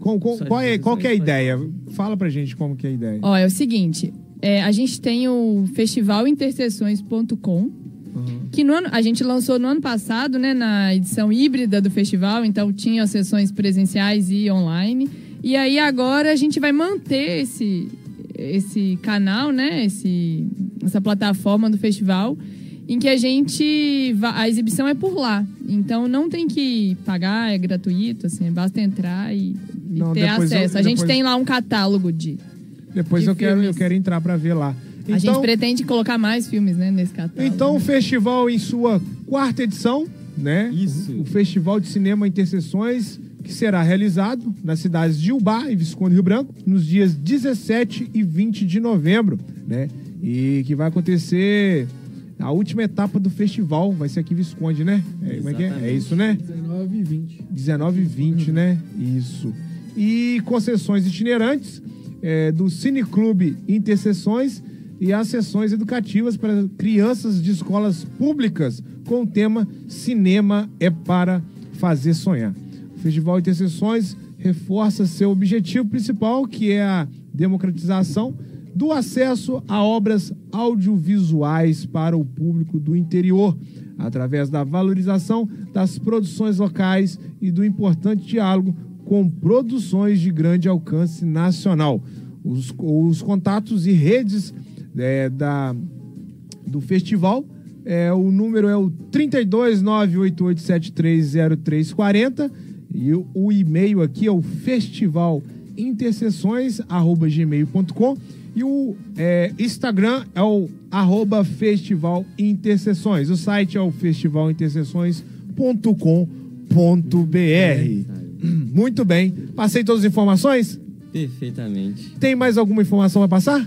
Com- com- qual, é, qual que é a ideia? Fala pra gente como que é a ideia. Ó, é o seguinte, é, a gente tem o festivalinterseções.com, que no ano, a gente lançou no ano passado, né, na edição híbrida do festival, então tinha as sessões presenciais e online. E aí agora a gente vai manter esse, esse canal, né, esse, essa plataforma do festival, em que a gente a exibição é por lá. Então não tem que pagar, é gratuito, assim, basta entrar e, e Não, ter depois eu- acesso. a gente tem lá um catálogo de Depois de eu quero, eu quero entrar pra ver lá. A gente Então, pretende colocar mais filmes, né, nesse catálogo. então o festival em sua quarta edição, né? Isso. O Festival de Cinema Interseções, que será realizado nas cidades de Ubá e Visconde Rio Branco, nos dias 17 e 20 de novembro, né? E que vai acontecer a última etapa do festival, vai ser aqui em Visconde, né? É, como é que é? É isso, né? 19 e 20. 19 e 20, né? Isso. E concessões itinerantes é, do Cineclube Interseções e as sessões educativas para crianças de escolas públicas com o tema Cinema é para fazer sonhar. O Festival Interseções reforça seu objetivo principal, que é a democratização do acesso a obras audiovisuais para o público do interior, através da valorização das produções locais e do importante diálogo com produções de grande alcance nacional. Os, os contatos e redes é, da, do festival, é, o número é o 32988730340 e o, o e-mail aqui é o festivalinterseções@gmail.com e o é, Instagram é o arroba Festival Interseções. O site é o festivalinterseções.com.br. Muito bem. Passei todas as informações? Perfeitamente. Tem mais alguma informação para passar?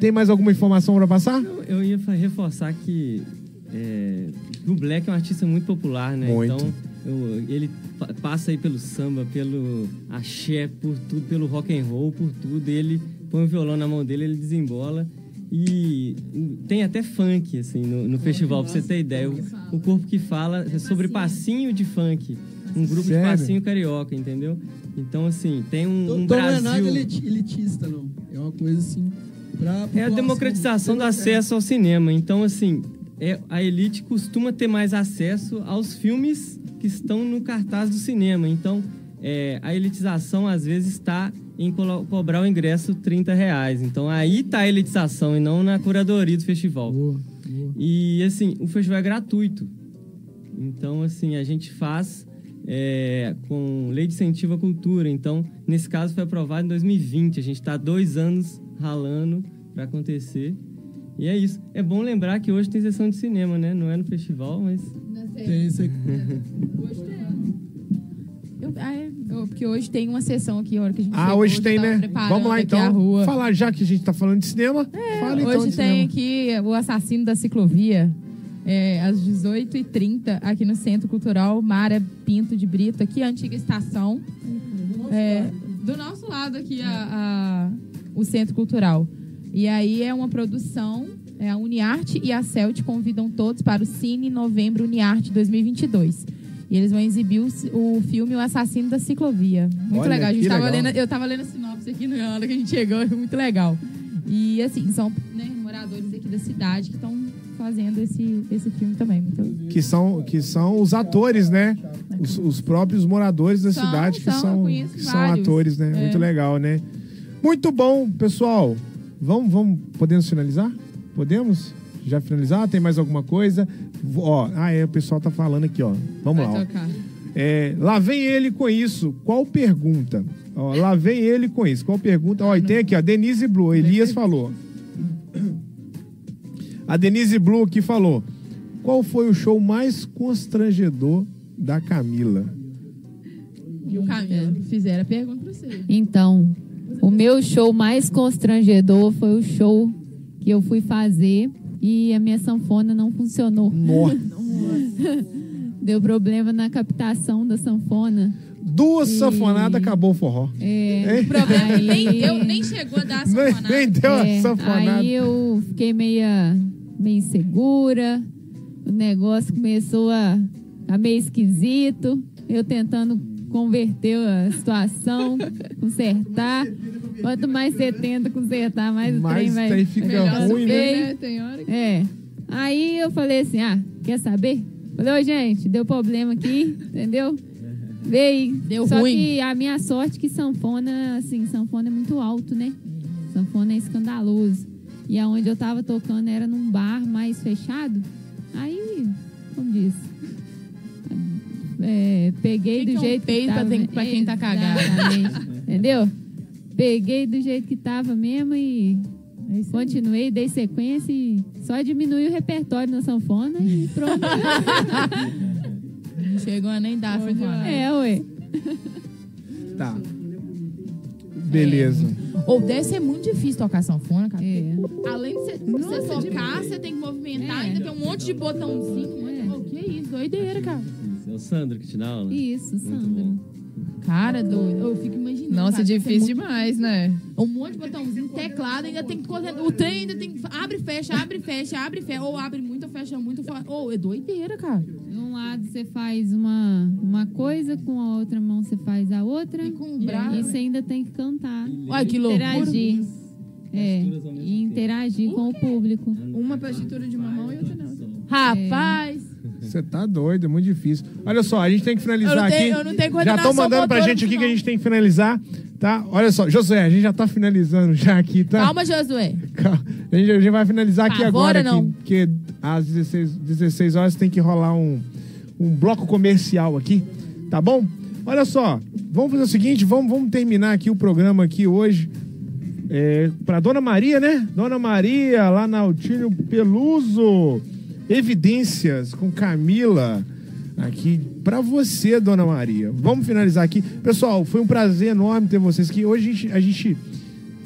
Tem mais alguma informação para passar? Eu, eu ia reforçar que é, o Black é um artista muito popular, né? Muito. Então, eu- ele pa- passa aí pelo samba, pelo axé, por tudo, pelo rock and roll, por tudo. Ele põe o violão na mão dele, ele desembola. E tem até funk, assim, no, no festival, pra você ter ideia. O, o Corpo que Fala é sobre passinho de funk. Um grupo Sério? de passinho carioca, entendeu? Então, assim, tem um, um não nada Brasil... eliti- elitista, não. É uma coisa assim. É a democratização do acesso ao cinema. Então, assim, é, a elite costuma ter mais acesso aos filmes que estão no cartaz do cinema. Então, é, a elitização, às vezes, está em colo- cobrar o ingresso 30 reais. Então, aí está a elitização e não na curadoria do festival. E, assim, o festival é gratuito. Então, assim, a gente faz é, com lei de incentivo à cultura. Então, nesse caso, foi aprovado em 2020. A gente está dois anos ralando para acontecer. E é isso. É bom lembrar que hoje tem sessão de cinema, né? Não é no festival, mas. Tem isso aqui. Eu- ah, é, eu- porque hoje tem uma sessão aqui, a hora que a gente Ah, chegou, hoje tem, tava né? Vamos lá então. Falar já que a gente tá falando de cinema. Fala então Hoje de tem cinema. aqui o assassino da ciclovia, é, às 18h30, aqui no Centro Cultural Mara Pinto de Brito, aqui a antiga estação. É, do nosso lado aqui, a, a- o Centro Cultural. E aí é uma produção, é a Uniarte e a Celt convidam todos para o Cine Novembro Uniarte 2022. E eles vão exibir o, o filme O Assassino da Ciclovia. Muito Olha, legal. A gente tava legal. lendo, eu tava lendo a sinopse aqui na hora que a gente chegou, é muito legal. E assim, são né, moradores aqui da cidade que estão fazendo esse, esse filme também. Muito... Que são, que são os atores, né? Os, os próprios moradores da São, cidade que são, são, que são atores, né? É. Muito legal, né? Muito bom, pessoal. Vamos, vamos, podemos finalizar? Podemos? Já finalizar? Tem mais alguma coisa? Ó, ah, é, o pessoal tá falando aqui, ó. Vamos lá. ó. tocar. É, lá vem ele com isso. Qual pergunta? Ó, lá vem ele com isso. Qual pergunta? Ó, e tem aqui, ó, Denise Blue, Elias falou. A Denise Blue aqui falou: qual foi o show mais constrangedor da Camila? E o Camila fizeram a pergunta pra você. Então, o meu show mais constrangedor foi o show que eu fui fazer e a minha sanfona não funcionou. Deu problema na captação da sanfona. Duas E- sanfonadas, acabou o forró. É? O problema é que nem Aí- deu, nem chegou a dar a Nem, sanfonada. nem deu a É, sanfonada. Aí eu fiquei meia, meio insegura, o negócio começou a ficar meio esquisito, eu tentando converter a situação, consertar. Quanto mais você tenta consertar, mais, o Mais trem vai trem fica ruim, né? feio. É, tem hora que... É. Aí eu falei assim, ah, quer saber? Falei, ô gente, deu problema aqui, entendeu? Veio. Deu Só ruim. que a minha sorte é que sanfona, assim, sanfona é muito alto, né? Sanfona é escandaloso. E aonde eu tava tocando era num bar mais fechado. Aí, como diz? É, peguei Fica do um jeito que peido pra tava. tem- pra quem tá cagado. Entendeu? Peguei do jeito que tava mesmo e continuei, dei sequência e só diminui o repertório na sanfona e pronto. Não chegou a nem dar a sanfonada. é, ué. Tá. Beleza. Ou deve ser muito difícil tocar sanfona, cara. É. Além de você, você tocar, você tem que movimentar, ainda tem um monte de botãozinho. um monte de- Oh, que isso, doideira, cara. É o Sandro que te dá aula? Isso, Muito Sandro. bom. Cara, doido. Eu fico imaginando. Nossa, cara, deve ser difícil muito- demais, né? Um monte de botãozinho, teclado, ainda tem que correr. O trem ainda tem que. Abre, fecha, abre, fecha, abre, fecha. Ou abre muito, ou fecha muito. Ou é doideira, cara. De um lado você faz uma, uma coisa, com a outra mão você faz a outra. E, com o braço. aí você ainda tem que cantar. Olha que loucura. Interagir. É, e interagir com o público. Uma partitura de uma mão e outra não. Rapaz. Você tá doido, é muito difícil. Olha só, a gente tem que finalizar Eu não tenho- aqui. eu não tenho já estão mandando pra gente aqui não. que a gente tem que finalizar, tá? Olha só, Josué, a gente já tá finalizando já aqui, tá? Calma, Josué. Calma. A gente, a gente vai finalizar aqui agora, aqui, não. porque às 16, 16 horas tem que rolar um, um bloco comercial aqui, tá bom? Olha só, vamos fazer o seguinte, vamos, vamos terminar aqui o programa aqui hoje é, para Dona Maria, né? Dona Maria, lá na Altílio Peluso. Evidências com Camila aqui para você, Dona Maria. Vamos finalizar aqui. Pessoal, foi um prazer enorme ter vocês aqui. Hoje a gente, a gente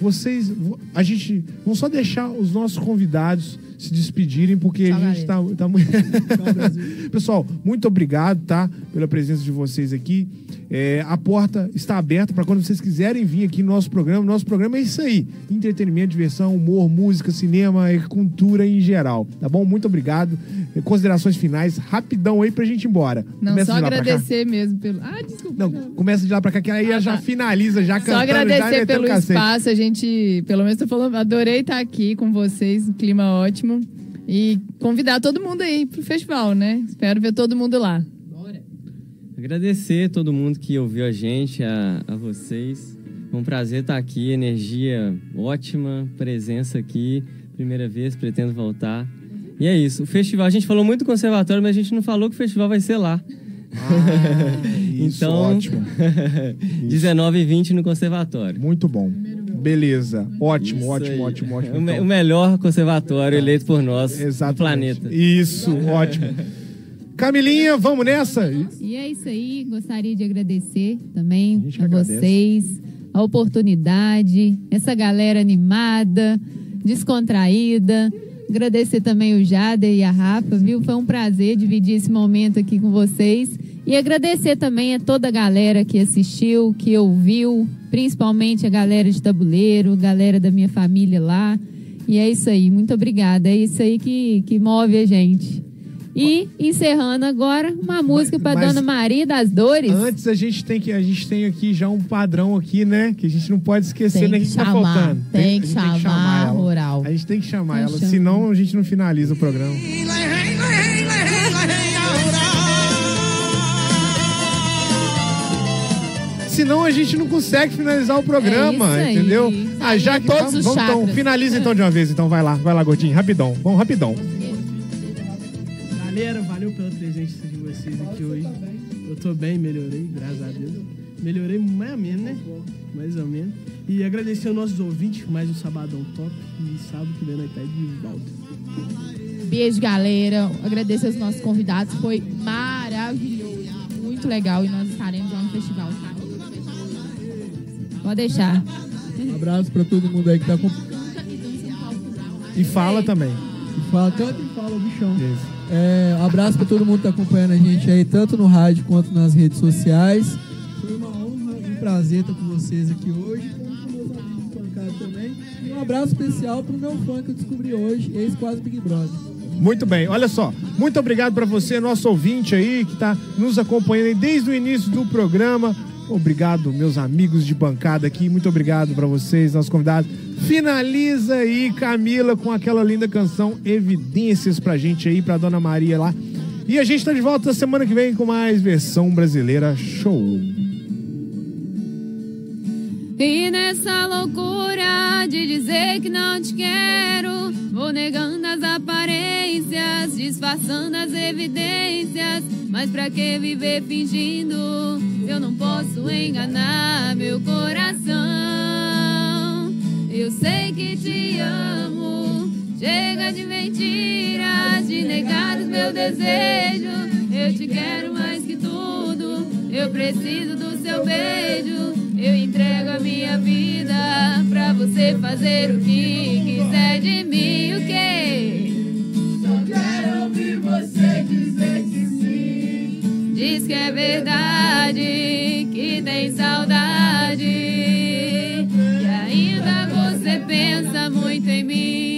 vocês, a gente, vamos só deixar os nossos convidados se despedirem, porque a gente tá, tá muito... Pessoal, muito obrigado, tá? Pela presença de vocês aqui. É, a porta está aberta para quando vocês quiserem vir aqui no nosso programa. Nosso programa é isso aí: entretenimento, diversão, humor, música, cinema e cultura em geral. Tá bom? Muito obrigado. Considerações finais, rapidão aí pra gente ir embora. Não, Começa só agradecer mesmo pelo. Ah, desculpa. Não, começa de lá pra cá, que aí já finaliza, já Só cantando, já agradecer metendo pelo espaço. A gente, pelo menos tô falando, adorei estar aqui com vocês, um clima ótimo. E convidar todo mundo aí pro festival, né? Espero ver todo mundo lá. Agradecer todo mundo que ouviu a gente, a, a vocês. Foi um prazer estar aqui, energia ótima, presença aqui. Primeira vez, pretendo voltar. E é isso. O festival, a gente falou muito do conservatório, mas a gente não falou que o festival vai ser lá. isso, então, ótimo. 19 e 20 no conservatório. Muito bom. Beleza. Ótimo, Isso ótimo, aí. ótimo, ótimo. O, me- então. o melhor conservatório eleito por nós Exatamente. planeta. Isso, ótimo. Camilinha, vamos nessa? E é isso aí, gostaria de agradecer também a, agradece. vocês, a oportunidade, essa galera animada, descontraída. Agradecer também o Jader e a Rafa, viu? Foi um prazer dividir esse momento aqui com vocês. E agradecer também a toda a galera que assistiu, que ouviu, principalmente a galera de tabuleiro, galera da minha família lá. E é isso aí, muito obrigada. É isso aí que, que move a gente. E encerrando agora, uma música para Dona Maria das Dores. Antes a gente tem que a gente tem aqui já um padrão aqui, né? Que a gente não pode esquecer, Tem né? que Que tá chamar, faltando. tem que a gente chamar a ela. rural. A gente tem que chamar Então ela, chama. senão a gente não finaliza o programa. Senão a gente não consegue finalizar o programa, É isso aí. entendeu? Ah, já que todos vamos, os vamos então, finaliza então de uma vez, então vai lá, vai lá, Gordinho, rapidão, vamos rapidão. Galera, valeu pela presença de vocês aqui hoje. Eu tô bem, melhorei, graças a Deus. Melhorei mais ou menos, né? Mais ou menos. E agradecer aos nossos ouvintes, mais um sabadão top. E sábado que vem nós tá de volta. Beijo, galera. Agradecer aos nossos convidados. Foi maravilhoso. Muito legal. E nós estaremos lá no festival, tá? Pode deixar. Um abraço pra todo mundo aí que tá com. E fala também. E fala, canta e fala, o bichão. É, um abraço pra todo mundo que tá acompanhando a gente aí, tanto no rádio quanto nas redes sociais. Foi uma honra e um prazer estar com vocês aqui hoje, como com meus amigos pancados também. E um abraço especial pro meu fã que eu descobri hoje, ex-quase Big Brother. Muito bem, olha só. Muito obrigado para você, nosso ouvinte aí, que está nos acompanhando desde o início do programa. Obrigado, meus amigos de bancada aqui. Muito obrigado para vocês, nossos convidados. Finaliza aí, Camila, com aquela linda canção Evidências pra gente aí, pra Dona Maria lá. E a gente tá de volta semana que vem com mais versão brasileira show. E nessa loucura de dizer que não te quero, vou negando as aparências, disfarçando as evidências. Mas pra que viver fingindo? Eu não posso enganar meu coração. Eu sei que te amo. Chega de mentiras, de negar os meus desejos. Eu te quero mais que tudo. Eu preciso do seu beijo. Eu entrego a minha vida pra você fazer o que quiser de mim. O quê? Só quero ouvir você dizer que sim. Diz que é verdade, que tem saudade. E ainda você pensa muito em mim.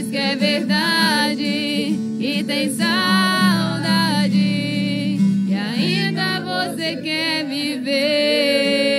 Diz que é verdade, que tem saudade. E ainda você quer viver.